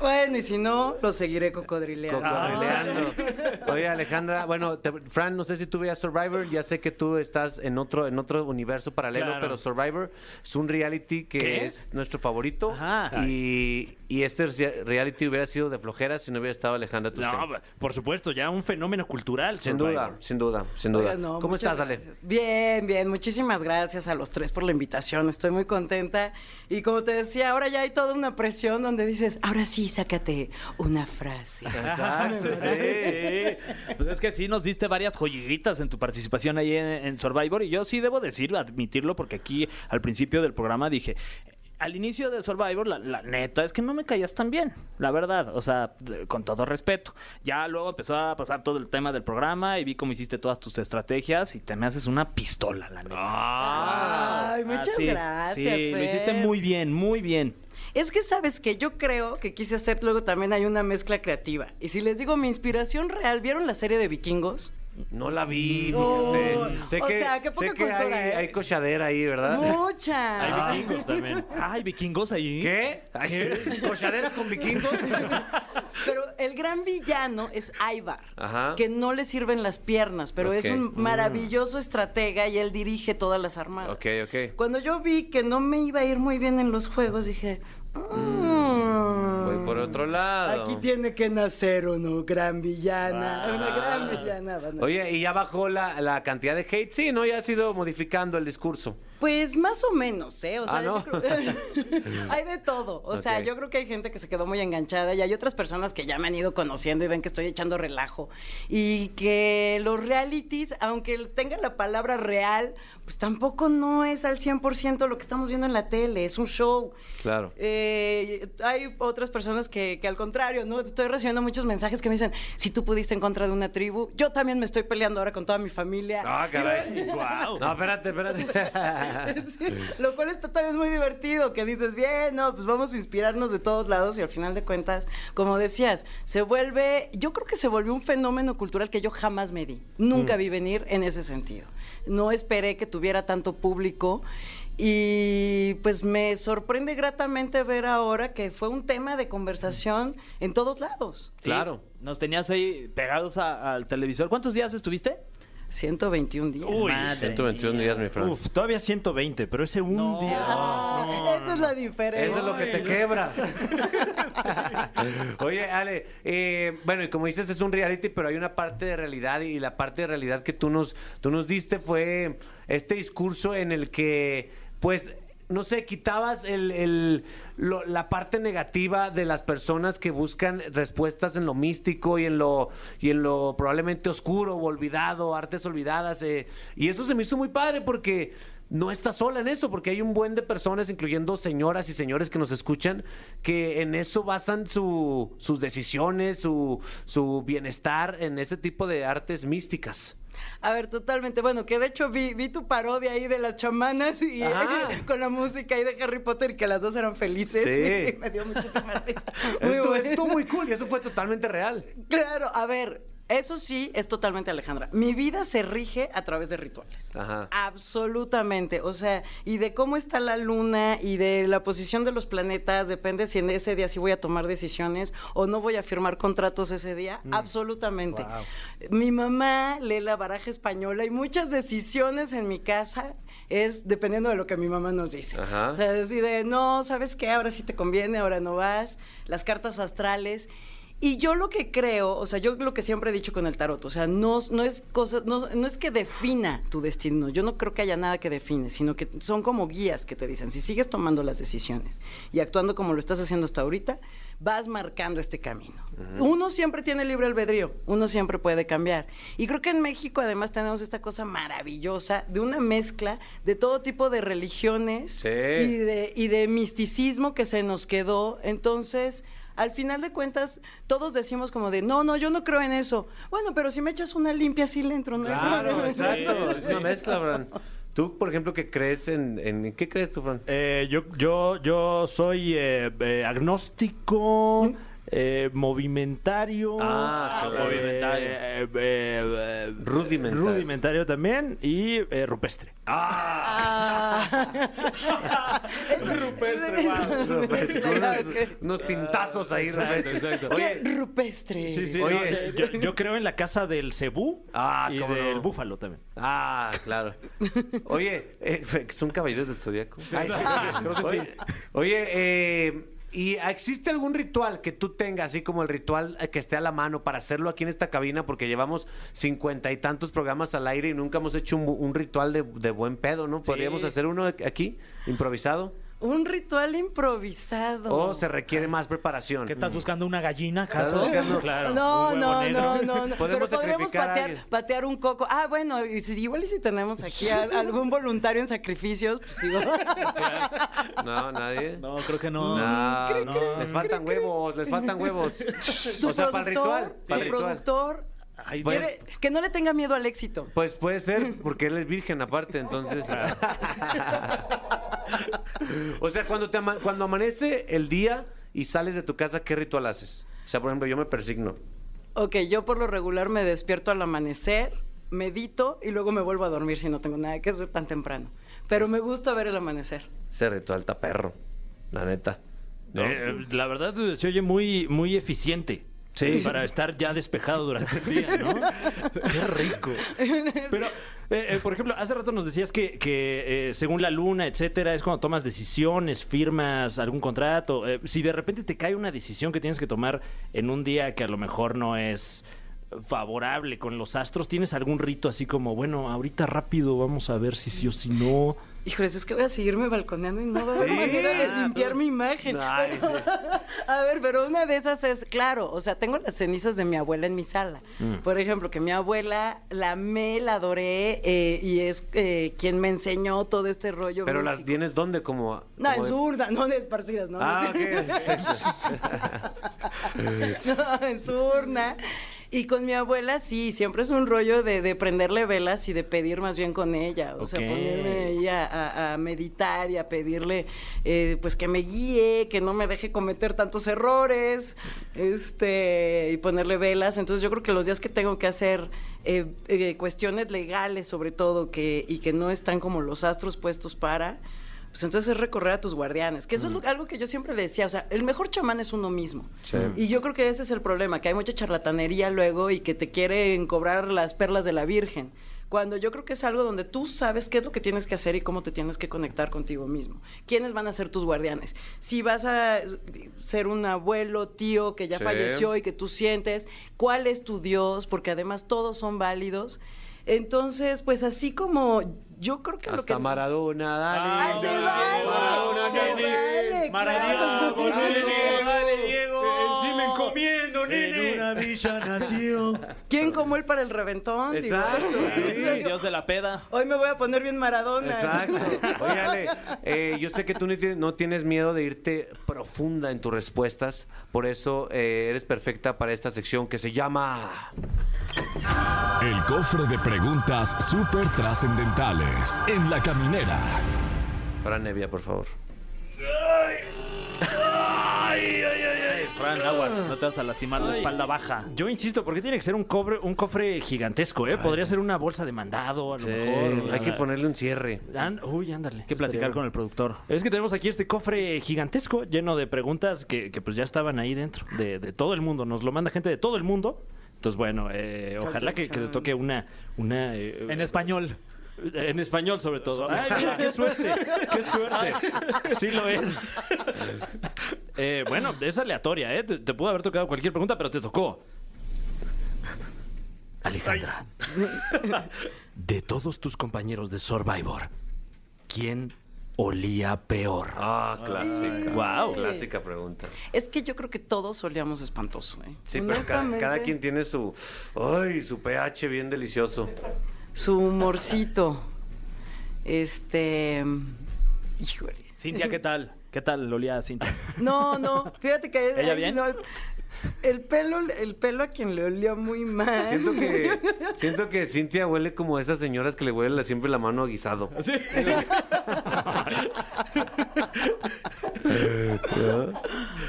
Speaker 8: Bueno, y si no, lo seguiré cocodrileando.
Speaker 2: Cocodrileando. Oye, Alejandra, bueno, te- Fran, no sé si tú veías Survivor, ya sé que tú estás en otro, en otro universo paralelo,
Speaker 3: Claro.
Speaker 2: pero Survivor es un reality que
Speaker 3: ¿Qué?
Speaker 2: es nuestro favorito.
Speaker 4: Ajá.
Speaker 2: Y, y este re- reality hubiera sido de flojera si no hubiera estado Alejandra.
Speaker 3: No, por supuesto, ya un fenómeno cultural.
Speaker 2: sin
Speaker 3: Survivor.
Speaker 2: duda, sin duda, sin duda.
Speaker 8: Oiga, no,
Speaker 2: ¿Cómo estás, Ale?
Speaker 8: gracias. Bien, bien. Muchísimas gracias a los tres por la invitación. Estoy muy contenta. Y como te decía, ahora ya hay toda una presión donde dices, ahora sí, sácate una frase.
Speaker 2: Exacto,
Speaker 4: sí. Pues es que sí nos diste varias joyitas en tu participación ahí en, en Survivor y yo sí debo decirlo, admitirlo, porque aquí al principio del programa dije, al inicio de Survivor, la, la neta es que no me caías tan bien, la verdad, o sea, de- con todo respeto. Ya luego empezó a pasar todo el tema del programa y vi cómo hiciste todas tus estrategias y te me haces una pistola, la neta.
Speaker 8: Ay, muchas
Speaker 4: Ah, sí,
Speaker 8: gracias.
Speaker 4: Sí, lo hiciste muy bien, muy bien.
Speaker 8: Es que sabes que yo creo que quise hacer luego también hay una mezcla creativa. Y si les digo mi inspiración real, ¿vieron la serie de vikingos?
Speaker 2: No la vi,
Speaker 8: No.
Speaker 2: Sé
Speaker 8: O
Speaker 2: que,
Speaker 8: sea, qué poca
Speaker 2: sé que hay,
Speaker 8: cultura, ¿eh?
Speaker 2: hay cochadera ahí, ¿verdad?
Speaker 8: Mucha.
Speaker 3: Hay vikingos también.
Speaker 4: Ay, vikingos ahí.
Speaker 2: ¿Qué? ¿Cochadera con vikingos?
Speaker 8: Pero el gran villano es Ivar,
Speaker 2: Ajá.
Speaker 8: que no le sirven las piernas, pero es un maravilloso estratega y él dirige todas las armadas.
Speaker 2: Ok, ok.
Speaker 8: Cuando yo vi que no me iba a ir muy bien en los juegos, dije, "Mm,
Speaker 2: Voy, por otro lado.
Speaker 8: Aquí tiene que nacer uno, gran villana.
Speaker 2: Ah.
Speaker 8: Una gran villana. van a-
Speaker 2: Oye, y ya bajó la, la cantidad de hate, sí, ¿no? Ya ha sido modificando el discurso.
Speaker 8: Pues más o menos, ¿eh? O sea,
Speaker 2: Ah, ¿no?
Speaker 8: yo creo- hay de todo. O sea, yo creo que hay gente que se quedó muy enganchada y hay otras personas que ya me han ido conociendo y ven que estoy echando relajo. Y que los realities, aunque tenga la palabra real, pues tampoco no es al 100% lo que estamos viendo en la tele, es un show.
Speaker 2: Claro.
Speaker 8: Eh, hay otras personas que, que al contrario, ¿no? Estoy recibiendo muchos mensajes que me dicen, si tú pudiste en contra de una tribu, yo también me estoy peleando ahora con toda mi familia.
Speaker 2: Ah, caray. No, espérate, espérate.
Speaker 8: Sí, lo cual está también muy divertido, que dices, bien, no, pues vamos a inspirarnos de todos lados y al final de cuentas, como decías, se vuelve, yo creo que se volvió un fenómeno cultural que yo jamás me di, nunca vi venir en ese sentido. No esperé que tuviera tanto público y pues me sorprende gratamente ver ahora que fue un tema de conversación en todos lados.
Speaker 4: Sí,
Speaker 2: Claro.
Speaker 4: Nos tenías ahí pegados a- al televisor. ¿Cuántos días estuviste?
Speaker 8: 121 días.
Speaker 3: Uy,
Speaker 4: Madre
Speaker 2: 121 días, mi Fran.
Speaker 3: Uf, todavía 120, pero ese un
Speaker 4: No.
Speaker 3: día.
Speaker 8: Ah,
Speaker 3: no,
Speaker 8: esa es la diferencia.
Speaker 2: Eso es lo que te quebra. Oye, Ale, eh, bueno, y como dices, es un reality, pero hay una parte de realidad y la parte de realidad que tú nos, tú nos diste fue este discurso en el que, pues, no sé, quitabas el, el- lo- la parte negativa de las personas que buscan respuestas en lo místico y en lo, y en lo probablemente oscuro o olvidado, artes olvidadas. eh, y eso se me hizo muy padre porque no está sola en eso, porque hay un buen de personas, incluyendo señoras y señores que nos escuchan, que en eso basan su- sus decisiones, su, su bienestar en ese tipo de artes místicas.
Speaker 8: A ver, totalmente. Bueno, que de hecho vi, vi tu parodia ahí de las chamanas y con la música ahí de Harry Potter y que las dos eran felices.
Speaker 2: Sí.
Speaker 8: Y me dio muchísima risa. Muy bueno.
Speaker 2: estuvo muy cool y eso fue totalmente real.
Speaker 8: Claro, a ver, eso sí es totalmente Alejandra. Mi vida se rige a través de rituales.
Speaker 2: Ajá.
Speaker 8: Absolutamente. O sea, y de cómo está la luna y de la posición de los planetas, depende si en ese día sí voy a tomar decisiones o no voy a firmar contratos ese día.
Speaker 2: Mm.
Speaker 8: Absolutamente. Mi mamá lee la baraja española y muchas decisiones en mi casa es dependiendo de lo que mi mamá nos dice.
Speaker 2: Ajá.
Speaker 8: O sea, decide, no, ¿sabes qué? Ahora sí te conviene, ahora no vas. Las cartas astrales. Y yo lo que creo, o sea, yo lo que siempre he dicho con el tarot, o sea, no, no es cosa, no, no es que defina tu destino. Yo no creo que haya nada que define, sino que son como guías que te dicen, si sigues tomando las decisiones y actuando como lo estás haciendo hasta ahorita, vas marcando este camino. Uno siempre tiene libre albedrío, uno siempre puede cambiar. Y creo que en México además tenemos esta cosa maravillosa de una mezcla de todo tipo de religiones
Speaker 2: Sí.
Speaker 8: y de, y de misticismo que se nos quedó. Entonces, al final de cuentas, todos decimos como de, no, no, yo no creo en eso. Bueno, pero si me echas una limpia, sí le entro. No hay
Speaker 2: Claro,
Speaker 8: problema.
Speaker 2: exacto. Es una mezcla, Fran. Tú, por ejemplo, que crees en, en... ¿en ¿Qué crees tú, Fran?
Speaker 3: Eh, yo, yo, yo soy eh, eh, agnóstico, eh, movimentario.
Speaker 2: Ah, claro.
Speaker 3: movimentario. eh, eh,
Speaker 2: Rudimentario.
Speaker 3: Rudimentario también y eh, rupestre.
Speaker 8: Ah. es rupestre,
Speaker 2: unos, unos tintazos ahí, Roberto. Oye,
Speaker 8: rupestre.
Speaker 3: Sí, sí,
Speaker 2: Oye.
Speaker 3: no, eh, yo, yo creo en la casa del cebú
Speaker 2: Ah,
Speaker 3: y del
Speaker 2: no.
Speaker 3: búfalo también.
Speaker 2: Ah, claro. Oye, eh, ¿son caballeros del zodiaco?
Speaker 3: Ay, sí, creo que sí.
Speaker 2: Oye, oye, eh, ¿y existe algún ritual que tú tengas, así como el ritual eh, que esté a la mano para hacerlo aquí en esta cabina? Porque llevamos cincuenta y tantos programas al aire y nunca hemos hecho un, un ritual de, de buen pedo, ¿no? ¿Podríamos hacer uno aquí, improvisado?
Speaker 8: Un ritual improvisado.
Speaker 2: ¿O se requiere más preparación?
Speaker 4: ¿Qué estás buscando? ¿Una gallina, acaso?
Speaker 2: ¿Estás buscando?
Speaker 3: Claro.
Speaker 8: No, no, no, no, no.
Speaker 2: Podemos
Speaker 8: Pero
Speaker 2: a
Speaker 8: patear, patear un coco. Ah, bueno, y si- igual y si tenemos aquí a- algún voluntario en sacrificios, pues digo.
Speaker 2: No, nadie.
Speaker 4: No, creo que no.
Speaker 2: No,
Speaker 4: no.
Speaker 2: les faltan huevos, les faltan huevos. O sea, para el ritual. Para el ritual.
Speaker 8: productor
Speaker 2: Pues-
Speaker 8: quiere- que no le tenga miedo al éxito.
Speaker 2: Pues puede ser, porque él es virgen aparte, entonces. o sea, cuando, te ama- cuando amanece el día y sales de tu casa, ¿qué ritual haces? O sea, por ejemplo, yo me persigno.
Speaker 8: Ok, yo por lo regular me despierto al amanecer, medito y luego me vuelvo a dormir si no tengo nada que hacer tan temprano. Pero me gusta ver el amanecer.
Speaker 2: Ese ritual está perro, la neta. ¿no?
Speaker 3: Eh, la verdad eh, se oye muy, muy eficiente.
Speaker 2: Sí.
Speaker 3: Para estar ya despejado durante el día, ¿no? Qué rico. Pero, eh, eh, por ejemplo, hace rato nos decías que, que, eh, según la luna, etcétera, es cuando tomas decisiones, firmas algún contrato. Eh, si de repente te cae una decisión que tienes que tomar en un día que a lo mejor no es favorable con los astros, ¿tienes algún rito así como, bueno, ahorita rápido vamos a ver si sí o si no?
Speaker 8: Híjoles, es que voy a seguirme balconeando y no va a haber
Speaker 2: Sí.
Speaker 8: manera de limpiar
Speaker 2: tú-
Speaker 8: mi imagen. A ver, pero una de esas es, claro, o sea, tengo las cenizas de mi abuela en mi sala.
Speaker 2: Mm.
Speaker 8: Por ejemplo, que mi abuela la amé, la adoré eh, y es eh, quien me enseñó todo este rollo.
Speaker 2: Pero las tienes dónde como.
Speaker 8: No, en su urna, no de esparcidas, ¿no?
Speaker 2: Ah, ok.
Speaker 8: No, en su urna. Y con mi abuela sí, siempre es un rollo de, de prenderle velas y de pedir más bien con ella. O sea, ponerme ahí a, a- a meditar y a pedirle eh, pues que me guíe, que no me deje cometer tantos errores, este, y ponerle velas. Entonces yo creo que los días que tengo que hacer eh, eh, cuestiones legales sobre todo que, y que no están como los astros puestos para, pues entonces es recorrer a tus guardianes, que eso es lo- algo que yo siempre le decía, o sea, el mejor chamán es uno mismo.
Speaker 2: Sí.
Speaker 8: Y yo creo que ese es el problema, que hay mucha charlatanería luego y que te quieren cobrar las perlas de la Virgen. Cuando yo creo que es algo donde tú sabes qué es lo que tienes que hacer y cómo te tienes que conectar contigo mismo. ¿Quiénes van a ser tus guardianes? Si vas a ser un abuelo, tío que ya
Speaker 2: Sí.
Speaker 8: falleció y que tú sientes, ¿cuál es tu Dios? Porque además todos son válidos. Entonces, pues así como yo creo que lo
Speaker 2: Hasta
Speaker 8: que...
Speaker 2: Maradona, dale.
Speaker 8: ¡Ah, se
Speaker 2: dale,
Speaker 8: vale!
Speaker 2: Maradona,
Speaker 8: ¡Se vale,
Speaker 4: Maradona,
Speaker 8: claro!
Speaker 4: dale, dale, Diego.
Speaker 3: Sí me encomiendo,
Speaker 4: En una villa nació.
Speaker 8: ¿Quién como él para el reventón?
Speaker 2: Exacto, sí.
Speaker 4: Dios de la peda.
Speaker 8: Hoy me voy a poner bien Maradona.
Speaker 2: Exacto. Óigale, eh, yo sé que tú no tienes miedo de irte profunda en tus respuestas, por eso eh, eres perfecta para esta sección que se llama...
Speaker 1: El cofre de preguntas súper trascendentales en la caminera.
Speaker 2: Fran Nevia, por favor.
Speaker 4: Fran, aguas, no te vas a lastimar la espalda baja.
Speaker 3: Yo insisto, porque tiene que ser un cobre, un cofre gigantesco, ¿eh? Podría ser una bolsa de mandado, a lo
Speaker 2: Sí,
Speaker 3: mejor.
Speaker 2: hay que ponerle un cierre.
Speaker 3: An- Uy, ándale.
Speaker 4: Hay que platicar con el productor.
Speaker 3: Es que tenemos aquí este cofre gigantesco lleno de preguntas que, que, pues ya estaban ahí dentro, de, de todo el mundo. Nos lo manda gente de todo el mundo. Entonces, bueno, eh, ojalá que, que le toque una... una eh,
Speaker 4: En español.
Speaker 3: en español, sobre todo. ¡Ay, mira, qué suerte! ¡Qué suerte! Sí lo es. Eh, bueno, es aleatoria, ¿eh? Te, te pudo haber tocado cualquier pregunta, pero te tocó. Alejandra, de todos tus compañeros de Survivor, ¿quién olía peor?
Speaker 2: Ah, clásica.
Speaker 3: Wow.
Speaker 2: Clásica pregunta.
Speaker 8: Es que yo creo que todos olíamos espantoso, ¿eh?
Speaker 2: Sí, pero cada, quien tiene su... Ay, su pH bien delicioso.
Speaker 8: Su humorcito. Este... Híjole.
Speaker 4: Cintia, ¿qué tal? ¿Qué tal olía Cintia?
Speaker 8: No, no, fíjate que...
Speaker 4: ¿Ella bien?
Speaker 8: no, el pelo, el pelo a quien le olía muy mal.
Speaker 2: Siento que, siento que Cintia huele como esas señoras que le huele la- siempre la mano a guisado.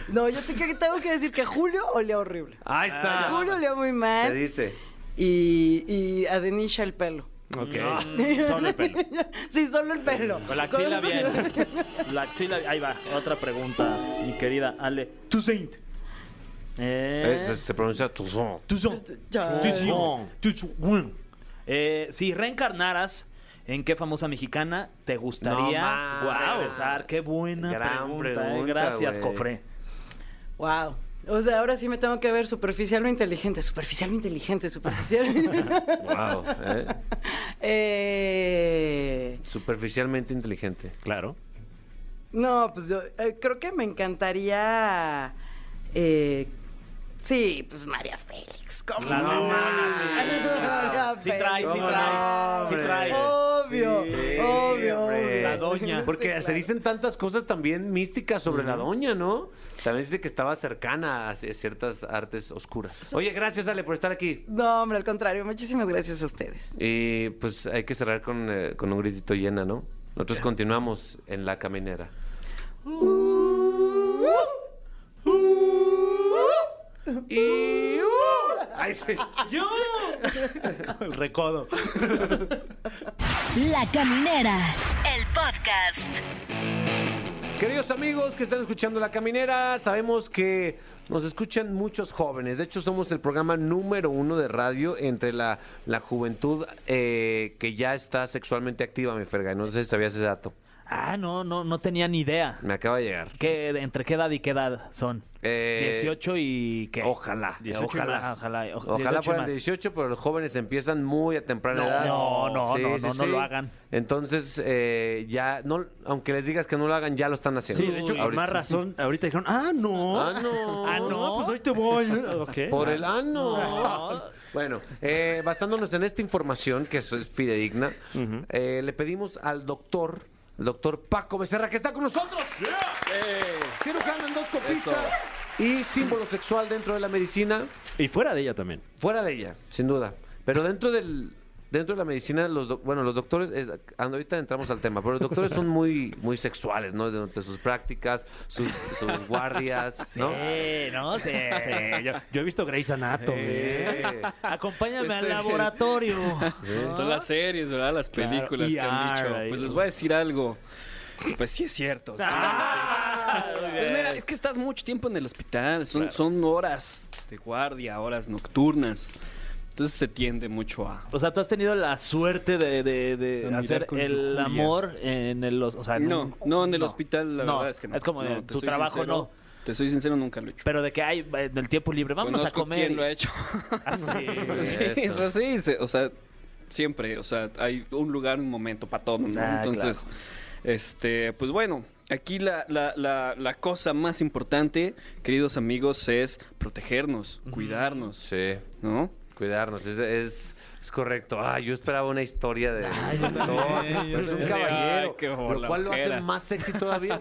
Speaker 8: No, yo te, que tengo que decir que Julio olía horrible.
Speaker 2: Ahí está.
Speaker 8: Julio olía muy
Speaker 2: Se
Speaker 8: mal.
Speaker 2: dice.
Speaker 8: Y, y a Denisha el pelo.
Speaker 3: Ok.
Speaker 4: Solo el pelo.
Speaker 8: Sí, solo el pelo.
Speaker 4: Con la axila bien. La axila, ahí va. Otra pregunta, mi querida Ale. Toussaint.
Speaker 2: Eh,
Speaker 4: Eh,
Speaker 2: se, se pronuncia Tuzón.
Speaker 4: Toussaint. Toussaint. Eh, si reencarnaras, ¿en qué famosa mexicana te gustaría
Speaker 2: No
Speaker 4: regresar? Qué buena
Speaker 2: Gran
Speaker 4: pregunta, eh.
Speaker 2: pregunta,
Speaker 4: Gracias,
Speaker 2: güey.
Speaker 4: Cofre.
Speaker 8: Wow. O sea, ahora sí me tengo que ver superficial o inteligente. Superficial o inteligente, superficial.
Speaker 2: Wow. ¿eh?
Speaker 8: Eh,
Speaker 2: Superficialmente inteligente.
Speaker 3: Claro.
Speaker 8: no, pues yo eh, creo que me encantaría. Eh, sí, pues María Félix. ¿Cómo
Speaker 4: La
Speaker 8: no?
Speaker 4: nena, sí.
Speaker 8: María
Speaker 4: Sí traes, sí traes, sí traes.
Speaker 8: Obvio,
Speaker 2: Sí,
Speaker 8: obvio.
Speaker 4: La doña.
Speaker 2: Porque
Speaker 8: Sí,
Speaker 2: se dicen tantas cosas también místicas sobre la doña, ¿no? También dice que estaba cercana a ciertas artes oscuras. Oye, gracias, Ale, por estar aquí.
Speaker 8: No, hombre, al contrario. Muchísimas gracias a ustedes.
Speaker 2: Y pues hay que cerrar con, eh, con un gritito llena, ¿no? Nosotros continuamos en la caminera. Y... ¡uh! Ay, sí.
Speaker 4: El recodo.
Speaker 5: La Caminera, el podcast.
Speaker 2: Queridos amigos que están escuchando La Caminera, sabemos que nos escuchan muchos jóvenes. De hecho, somos el programa número uno de radio entre la, la juventud eh, que ya está sexualmente activa, mi Ferga. No sé si sabías ese dato.
Speaker 4: Ah, no, no, no tenía ni idea.
Speaker 2: Me acaba de llegar.
Speaker 4: ¿Qué, ¿Entre qué edad y qué edad son?
Speaker 2: Eh,
Speaker 4: 18 y qué?
Speaker 2: Ojalá,
Speaker 4: 18 y
Speaker 2: ojalá.
Speaker 4: más, ojalá, o-
Speaker 2: Ojalá
Speaker 4: 18 y
Speaker 2: fueran
Speaker 4: más.
Speaker 2: 18, pero los jóvenes empiezan muy a temprana
Speaker 4: No,
Speaker 2: edad.
Speaker 4: no, no, no, no, no lo hagan.
Speaker 2: Entonces, eh, ya, no, aunque les digas que no lo hagan, ya lo están haciendo.
Speaker 3: Sí, de hecho, con
Speaker 2: Ahorita.
Speaker 3: más razón, ahorita dijeron, ah, no.
Speaker 2: Ah, no.
Speaker 4: Ah, no.
Speaker 3: pues hoy te voy.
Speaker 2: Por el ano. Bueno, eh, basándonos en esta información, que es fidedigna, eh, le pedimos al doctor, el doctor Paco Becerra, que está con nosotros. Cirujano endoscopista y símbolo sexual dentro de la medicina,
Speaker 3: Y fuera de ella también.
Speaker 2: fuera de ella, sin duda. Pero dentro del dentro de la medicina, los doc- bueno, los doctores, es- ando- ahorita entramos al tema, pero los doctores son muy muy sexuales, ¿no? Durante sus prácticas, sus, sus guardias, ¿no?
Speaker 4: Sí, ¿no? Sí.
Speaker 3: Sí, yo, yo he visto Grey's Anatomy.
Speaker 2: Sí.
Speaker 4: Acompáñame al
Speaker 9: Ese-
Speaker 4: laboratorio.
Speaker 9: Son las series, ¿verdad? Las
Speaker 3: Claro,
Speaker 9: películas que han
Speaker 3: ER,
Speaker 9: dicho. Pues les voy a decir algo. Pues sí es cierto. sí,
Speaker 3: Ah,
Speaker 9: sí. Pues mira, es que estás mucho tiempo en el hospital. Son, son horas de guardia, horas nocturnas. Entonces se tiende mucho a...
Speaker 4: O sea, tú has tenido la suerte de, de- de
Speaker 9: De mirar
Speaker 4: hacer el amor en el... O sea, en
Speaker 9: No,
Speaker 4: un-
Speaker 9: no, en el hospital la
Speaker 4: No,
Speaker 9: verdad es que no.
Speaker 4: es como tu trabajo
Speaker 9: sincero,
Speaker 4: no.
Speaker 9: Te soy sincero, nunca lo he hecho.
Speaker 4: Pero de que hay en el tiempo libre, vámonos a comer.
Speaker 9: quién lo ha hecho.
Speaker 4: Ah, sí.
Speaker 2: Eso.
Speaker 9: o sea, sí, se- o sea, siempre, o sea, hay un lugar, un momento para todo, ¿no?
Speaker 4: Ah,
Speaker 9: Entonces, este, pues bueno, aquí la, la, la, la cosa más importante, queridos amigos, es protegernos, cuidarnos,
Speaker 2: Sí.
Speaker 9: ¿no?
Speaker 2: Cuidarnos, es, es, es correcto. Ah, yo esperaba una historia de doctor,
Speaker 4: también, yo
Speaker 2: pero es un
Speaker 9: también.
Speaker 2: caballero,
Speaker 9: Ay, qué
Speaker 2: lo cual lo hace más sexy todavía.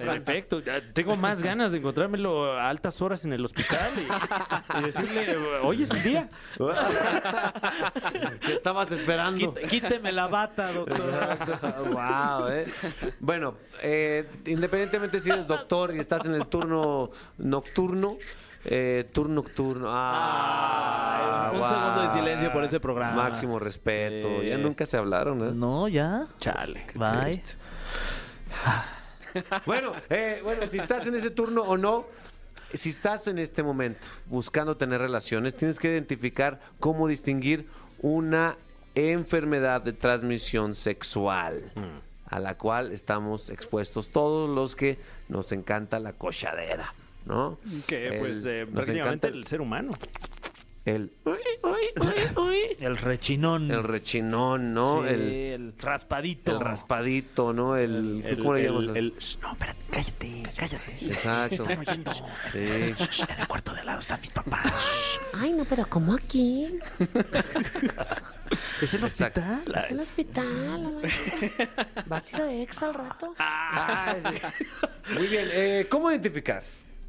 Speaker 3: Ya tengo más ganas de encontrármelo a altas horas en el hospital y, y decirle, hoy es el día.
Speaker 2: ¿Qué estabas esperando?
Speaker 4: Quít- Quíteme la bata, doctor.
Speaker 2: wow, ¿eh? Bueno, eh, independientemente si eres doctor y estás en el turno nocturno, eh, turno nocturno. Ah,
Speaker 4: Un
Speaker 2: wow.
Speaker 4: segundo de silencio por ese programa.
Speaker 2: Máximo respeto. Ya nunca se hablaron, ¿eh?
Speaker 4: No, ya.
Speaker 3: Chale.
Speaker 4: Bye.
Speaker 2: Bueno, eh, bueno, si estás en ese turno o no, si estás en este momento buscando tener relaciones, tienes que identificar cómo distinguir una enfermedad de transmisión sexual a la cual estamos expuestos todos los que nos encanta la cochadera, ¿no?
Speaker 3: Que
Speaker 2: El-
Speaker 3: pues eh, prácticamente el ser humano.
Speaker 2: el,
Speaker 4: El rechinón.
Speaker 2: el rechinón, ¿no?
Speaker 4: Sí,
Speaker 2: El,
Speaker 4: el raspadito.
Speaker 2: el raspadito, ¿no? El, ¿tú ¿Cómo le llamas?
Speaker 3: el- el- no, espérate, cállate, cállate.
Speaker 2: Exacto. Sí.
Speaker 3: En el cuarto de al lado están mis papás.
Speaker 10: Ay, no, pero ¿cómo aquí?
Speaker 3: ¿Es el
Speaker 2: Exacto.
Speaker 3: hospital?
Speaker 10: Es el hospital. ¿Vas a ir a ex al rato?
Speaker 2: Ah, sí. Muy bien. eh, ¿Cómo identificar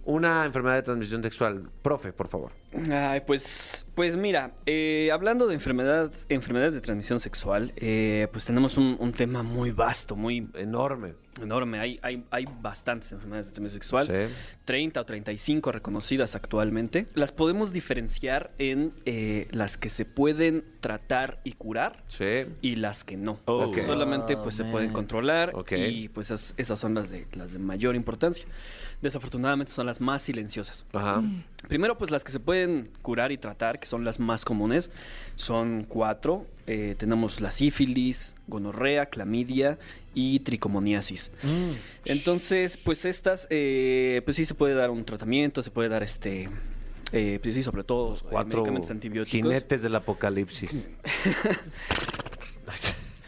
Speaker 2: una enfermedad de transmisión sexual? Profe, por favor.
Speaker 9: Ay, pues, pues mira, eh, hablando de enfermedad, enfermedades de transmisión sexual, eh, pues tenemos un, un tema muy vasto, muy
Speaker 2: Enorme.
Speaker 9: Enorme. Hay, hay, hay bastantes enfermedades de transmisión sexual.
Speaker 2: Sí.
Speaker 9: 30 o 35 reconocidas actualmente. Las podemos diferenciar en eh, las que se pueden tratar y curar
Speaker 2: Sí.
Speaker 9: y las que no.
Speaker 3: Oh.
Speaker 9: las que solamente pues se pueden controlar
Speaker 2: Ok.
Speaker 9: y pues esas, esas son las de las de mayor importancia. Desafortunadamente son las más silenciosas.
Speaker 2: Ajá.
Speaker 9: Primero, pues las que se pueden curar y tratar, que son las más comunes, son cuatro. Eh, tenemos la sífilis, gonorrea, clamidia y tricomoniasis.
Speaker 4: Mm.
Speaker 9: Entonces, pues estas, eh, pues sí se puede dar un tratamiento, se puede dar este, eh, pues sí, sobre todo eh,
Speaker 2: Cuatro
Speaker 9: medicamentos antibióticos.
Speaker 2: jinetes del apocalipsis.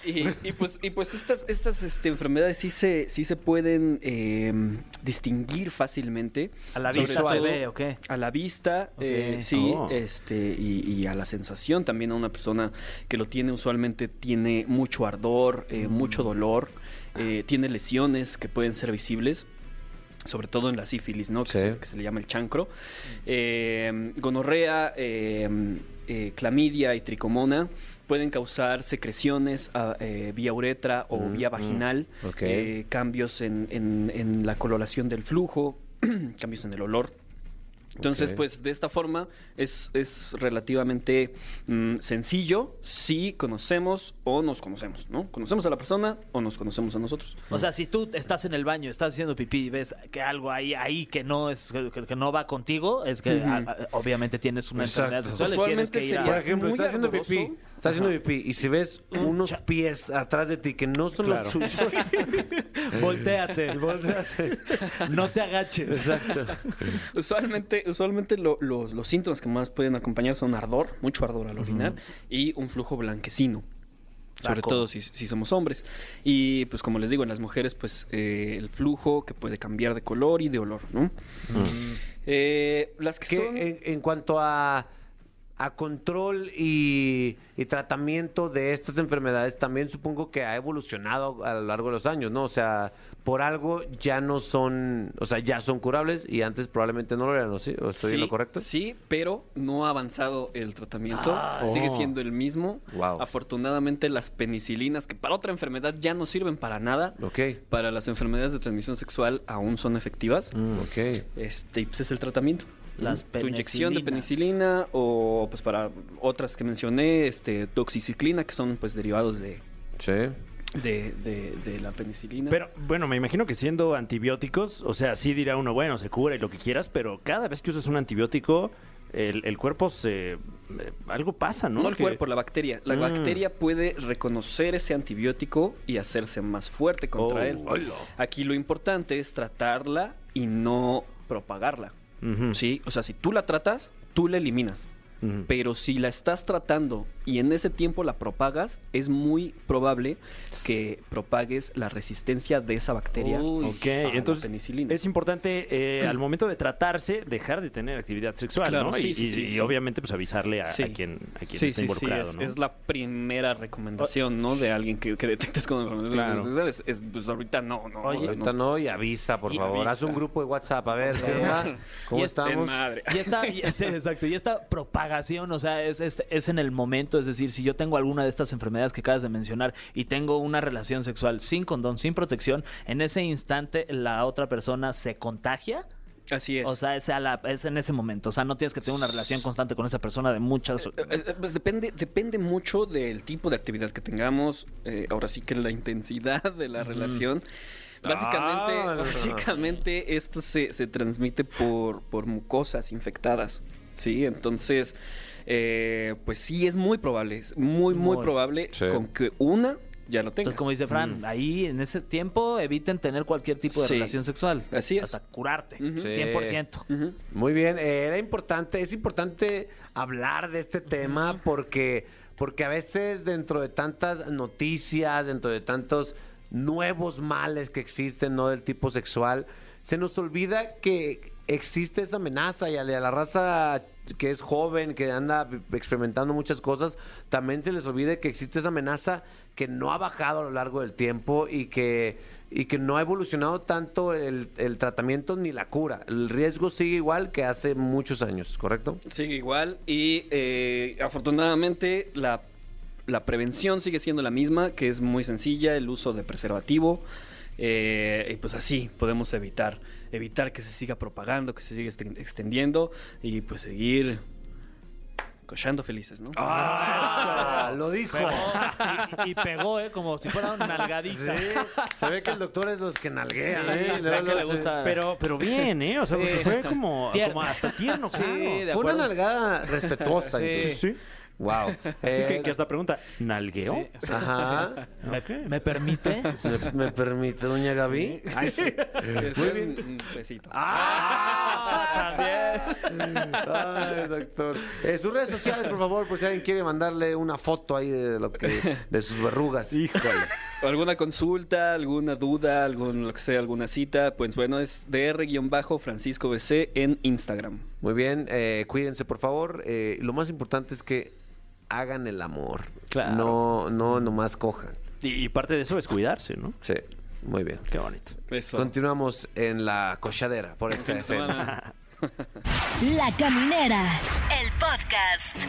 Speaker 9: Y, y pues, y pues estas, estas este, enfermedades sí se, sí se pueden eh, distinguir fácilmente.
Speaker 4: A la vista
Speaker 9: todo
Speaker 4: ve, ¿o qué?
Speaker 9: A la vista, eh, sí,
Speaker 3: Oh.
Speaker 9: este, y, y a la sensación también a una persona que lo tiene usualmente tiene mucho ardor, eh, mucho dolor, eh, tiene lesiones que pueden ser visibles. Sobre todo en la sífilis, ¿no? Que, se, que se le llama el chancro. Eh, gonorrea, eh, eh, clamidia y tricomona pueden causar secreciones a, eh, vía uretra o
Speaker 2: Mm,
Speaker 9: vía
Speaker 2: mm,
Speaker 9: vaginal, eh, cambios en, en- en la coloración del flujo, cambios en el olor. Entonces, pues de esta forma es, es relativamente mm, sencillo si conocemos o nos conocemos, ¿no? Conocemos a la persona o nos conocemos a nosotros.
Speaker 4: O sea, si tú estás en el baño, estás haciendo pipí y ves que algo ahí, ahí que no es que, que no va contigo, es que a- a- obviamente tienes una
Speaker 2: Exacto.
Speaker 4: enfermedad sexual
Speaker 9: Usualmente
Speaker 4: que ir a-
Speaker 2: Por ejemplo,
Speaker 9: muy
Speaker 2: estás haciendo pipí, estás haciendo pipí y si ves unos pies atrás de ti que no son
Speaker 3: Claro.
Speaker 2: los tuyos,
Speaker 4: Voltéate. no te agaches.
Speaker 2: Exacto.
Speaker 9: Usualmente, usualmente lo- los, los síntomas que más pueden acompañar son ardor, mucho ardor al orinar y un flujo blanquecino. Sobre
Speaker 4: Saco.
Speaker 9: todo si, si somos hombres. Y pues como les digo, en las mujeres, pues eh, el flujo que puede cambiar de color y de olor, ¿no? Eh, las que,
Speaker 2: Que
Speaker 9: son...
Speaker 2: en, en cuanto a, a control y, y tratamiento de estas enfermedades, también supongo que ha evolucionado a lo largo de los años, ¿no? O sea, por algo ya no son, o sea, ya son curables y antes probablemente no lo eran, ¿no? ¿Sí? ¿O estoy en lo correcto?
Speaker 9: Sí, pero no ha avanzado el tratamiento. Sigue
Speaker 2: Oh.
Speaker 9: siendo el mismo.
Speaker 2: Wow.
Speaker 9: Afortunadamente, las penicilinas, que para otra enfermedad ya no sirven para nada,
Speaker 2: Ok.
Speaker 9: para las enfermedades de transmisión sexual aún son efectivas.
Speaker 2: Mm, ok.
Speaker 9: Este, pues es el tratamiento.
Speaker 4: Las
Speaker 9: Tu inyección de penicilina o pues para otras que mencioné, este, doxiciclina, que son pues derivados de,
Speaker 2: Sí.
Speaker 9: de, de- de la penicilina.
Speaker 3: Pero bueno, me imagino que siendo antibióticos, o sea, sí dirá uno, bueno, se cura y lo que quieras, pero cada vez que usas un antibiótico, el, el cuerpo se... eh, algo pasa, ¿no?
Speaker 9: No el
Speaker 3: Que-
Speaker 9: cuerpo, la bacteria. La
Speaker 3: Mm.
Speaker 9: bacteria puede reconocer ese antibiótico y hacerse más fuerte contra
Speaker 3: Oh,
Speaker 9: él.
Speaker 3: hola.
Speaker 9: Aquí lo importante es tratarla y no propagarla.
Speaker 3: Ujú,
Speaker 9: ¿Sí? O sea, si tú la tratas, tú la eliminas. Pero si la estás tratando y en ese tiempo la propagas, es muy probable que propagues la resistencia de esa bacteria.
Speaker 4: Uy.
Speaker 3: Ok,
Speaker 9: a la
Speaker 3: entonces
Speaker 9: penicilina.
Speaker 3: es importante eh, al momento de tratarse dejar de tener actividad sexual,
Speaker 9: Claro,
Speaker 3: ¿no?
Speaker 9: sí,
Speaker 3: y,
Speaker 9: sí,
Speaker 3: y-
Speaker 9: sí,
Speaker 3: y
Speaker 9: sí.
Speaker 3: obviamente pues avisarle a,
Speaker 9: Sí.
Speaker 3: a quien, a quien
Speaker 9: Sí,
Speaker 3: está
Speaker 9: sí, sí,
Speaker 3: involucrado,
Speaker 9: es,
Speaker 3: ¿no?
Speaker 9: es la primera recomendación, ¿no? De alguien que, que detectes con enfermedades
Speaker 3: Claro.
Speaker 9: sexuales. Es, pues ahorita no, no.
Speaker 4: Oye,
Speaker 9: o sea,
Speaker 2: Ahorita no, y avisa, por
Speaker 9: Y
Speaker 2: favor. Haz un grupo de WhatsApp. A ver, ¿qué onda? ¿Cómo
Speaker 4: Y este
Speaker 2: estamos?
Speaker 9: madre.
Speaker 4: Y esta, y- sí, exacto, y esta o sea, es, es, es en el momento, es decir, si yo tengo alguna de estas enfermedades que acabas de mencionar y tengo una relación sexual sin condón, sin protección, en ese instante la otra persona se contagia.
Speaker 9: Así es.
Speaker 4: O sea, es, a la- es en ese momento. O sea, no tienes que tener una relación constante con esa persona de muchas.
Speaker 9: Eh, eh, Pues depende, depende mucho del tipo de actividad que tengamos. eh, ahora sí que la intensidad de la relación. Básicamente,
Speaker 2: Ah.
Speaker 9: básicamente esto se, se transmite por, por mucosas infectadas. Sí, entonces, eh, pues sí es muy probable, es muy, muy,
Speaker 4: Muy.
Speaker 9: probable
Speaker 2: Sí.
Speaker 9: con que una ya lo tengas.
Speaker 4: Entonces, como dice Fran, ahí en ese tiempo eviten tener cualquier tipo de
Speaker 9: Sí.
Speaker 4: relación sexual.
Speaker 9: Así es.
Speaker 4: Hasta curarte.
Speaker 9: Ujú.
Speaker 2: Sí.
Speaker 4: 100%.
Speaker 9: Ujú.
Speaker 2: Muy bien, eh, era importante, es importante hablar de este tema porque, porque a veces dentro de tantas noticias, dentro de tantos nuevos males que existen, ¿no? Del tipo sexual, se nos olvida que existe esa amenaza y a la, raza que es joven, que anda experimentando muchas cosas, también se les olvida que existe esa amenaza que no ha bajado a lo largo del tiempo y que, y que no ha evolucionado tanto el, el tratamiento ni la cura. El riesgo sigue igual que hace muchos años, ¿correcto?
Speaker 9: Sigue igual y eh, afortunadamente la, la prevención sigue siendo la misma, que es muy sencilla, el uso de preservativo. eh, y pues así podemos evitar, evitar que se siga propagando, que se siga extendiendo y pues seguir cochando felices, ¿no?
Speaker 2: ¡Ah! Lo dijo.
Speaker 4: Y, y pegó, ¿eh? Como si fuera una nalgadita.
Speaker 2: Sí, se ve que el doctor es los que nalguean.
Speaker 4: Sí,
Speaker 2: ¿eh? No,
Speaker 4: que le gusta.
Speaker 3: Pero, pero bien, ¿eh? O sea,
Speaker 4: Sí.
Speaker 3: porque fue como, hasta tierno,
Speaker 4: Sí,
Speaker 3: claro.
Speaker 4: de
Speaker 2: Fue una nalgada respetuosa.
Speaker 4: Sí.
Speaker 2: incluso.
Speaker 3: Sí, sí.
Speaker 2: Wow.
Speaker 3: Sí, que, que hasta pregunta, ¿nalgueo?
Speaker 4: Sí, sí.
Speaker 2: Ajá.
Speaker 4: ¿Me, me permite?
Speaker 2: ¿Me, me permite, doña Gaby? Ay, sí.
Speaker 9: Muy bien. Un besito.
Speaker 2: ¡Ah! También. Ay, doctor. Eh, sus redes sociales, por favor, por si alguien quiere mandarle una foto ahí de lo que de sus verrugas.
Speaker 3: Híjole.
Speaker 9: ¿Alguna consulta, alguna duda, algún, lo que sea, alguna cita? Pues bueno, es dr-francisco bc en Instagram.
Speaker 2: Muy bien, eh, cuídense, por favor. Eh, lo más importante es que hagan el amor.
Speaker 3: Claro.
Speaker 2: No, no nomás cojan.
Speaker 3: Y, y parte de eso es cuidarse, ¿no?
Speaker 2: Sí, muy bien.
Speaker 3: Qué bonito.
Speaker 9: Eso.
Speaker 2: Continuamos en la cochadera por XFM.
Speaker 5: La Caminera, el podcast.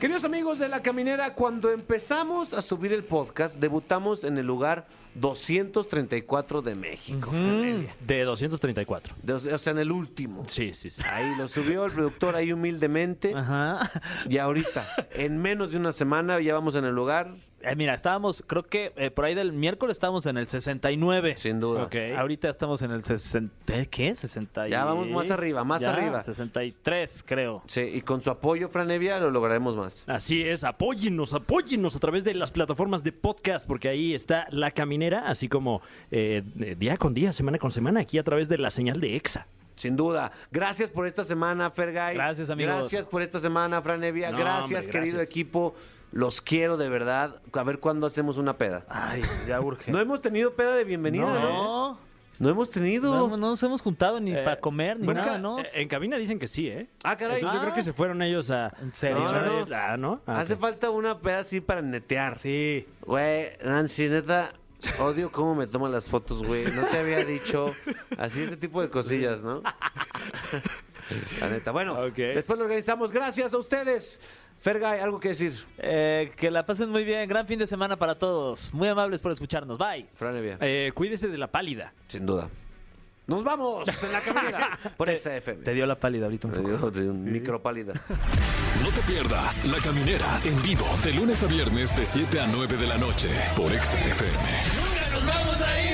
Speaker 2: Queridos amigos de La Caminera, cuando empezamos a subir el podcast, debutamos en el lugar 234 de México. Franelia.
Speaker 3: De 234.
Speaker 2: De- o sea, en el último.
Speaker 3: Sí, sí, sí.
Speaker 2: Ahí lo subió el productor ahí humildemente.
Speaker 4: Ajá.
Speaker 2: Y ahorita, en menos de una semana, ya vamos en el lugar,
Speaker 4: Eh, mira, estábamos, creo que eh, por ahí del miércoles estábamos en el 69.
Speaker 2: sin duda.
Speaker 4: Ahorita estamos en el 60. ¿eh? ¿Qué? 60. y-
Speaker 2: Ya vamos más arriba, más
Speaker 4: Ya,
Speaker 2: arriba.
Speaker 4: 63, creo.
Speaker 2: Sí, y con su apoyo, Franevia, lo lograremos más.
Speaker 3: Así es, apóyennos, apóyennos a través de las plataformas de podcast, porque ahí está La Caminera, así como eh, día con día, semana con semana, aquí a través de la señal de EXA.
Speaker 2: Sin duda. Gracias por esta semana, Fergay.
Speaker 4: Gracias, amigos.
Speaker 2: Gracias por esta semana, Franevia.
Speaker 3: No,
Speaker 2: gracias,
Speaker 3: hombre,
Speaker 2: querido equipo. Los quiero de verdad. A ver cuándo hacemos una peda.
Speaker 4: Ay, ya urge.
Speaker 2: No hemos tenido peda de bienvenida, ¿no?
Speaker 4: No,
Speaker 2: No hemos tenido.
Speaker 4: no, no nos hemos juntado ni
Speaker 3: Eh,
Speaker 4: para comer ni nada, ¿no?
Speaker 3: eh, En cabina dicen que sí, ¿eh?
Speaker 2: Ah, caray.
Speaker 3: Entonces yo creo que se fueron ellos a...
Speaker 4: ¿En serio?
Speaker 3: a-
Speaker 2: No, no.
Speaker 3: Ah, ¿no? Ah,
Speaker 2: Hace falta una peda así para netear.
Speaker 4: Sí.
Speaker 2: Güey, Nancy, neta, odio cómo me toman las fotos, güey. No te había dicho así este tipo de cosillas, ¿no? La neta. Bueno, después lo organizamos. Gracias a ustedes. Fergay, ¿algo que decir?
Speaker 4: Eh, que la pasen muy bien. Gran fin de semana para todos. Muy amables por escucharnos. Bye.
Speaker 2: Franevia,
Speaker 3: Eh, cuídese de la pálida.
Speaker 2: sin duda. Nos vamos en la caminera por XFM.
Speaker 4: Te dio la pálida ahorita un poco.
Speaker 2: dio de un micropálida.
Speaker 1: No te pierdas La Caminera en vivo de lunes a viernes de 7 a 9 de la noche por Exa FM.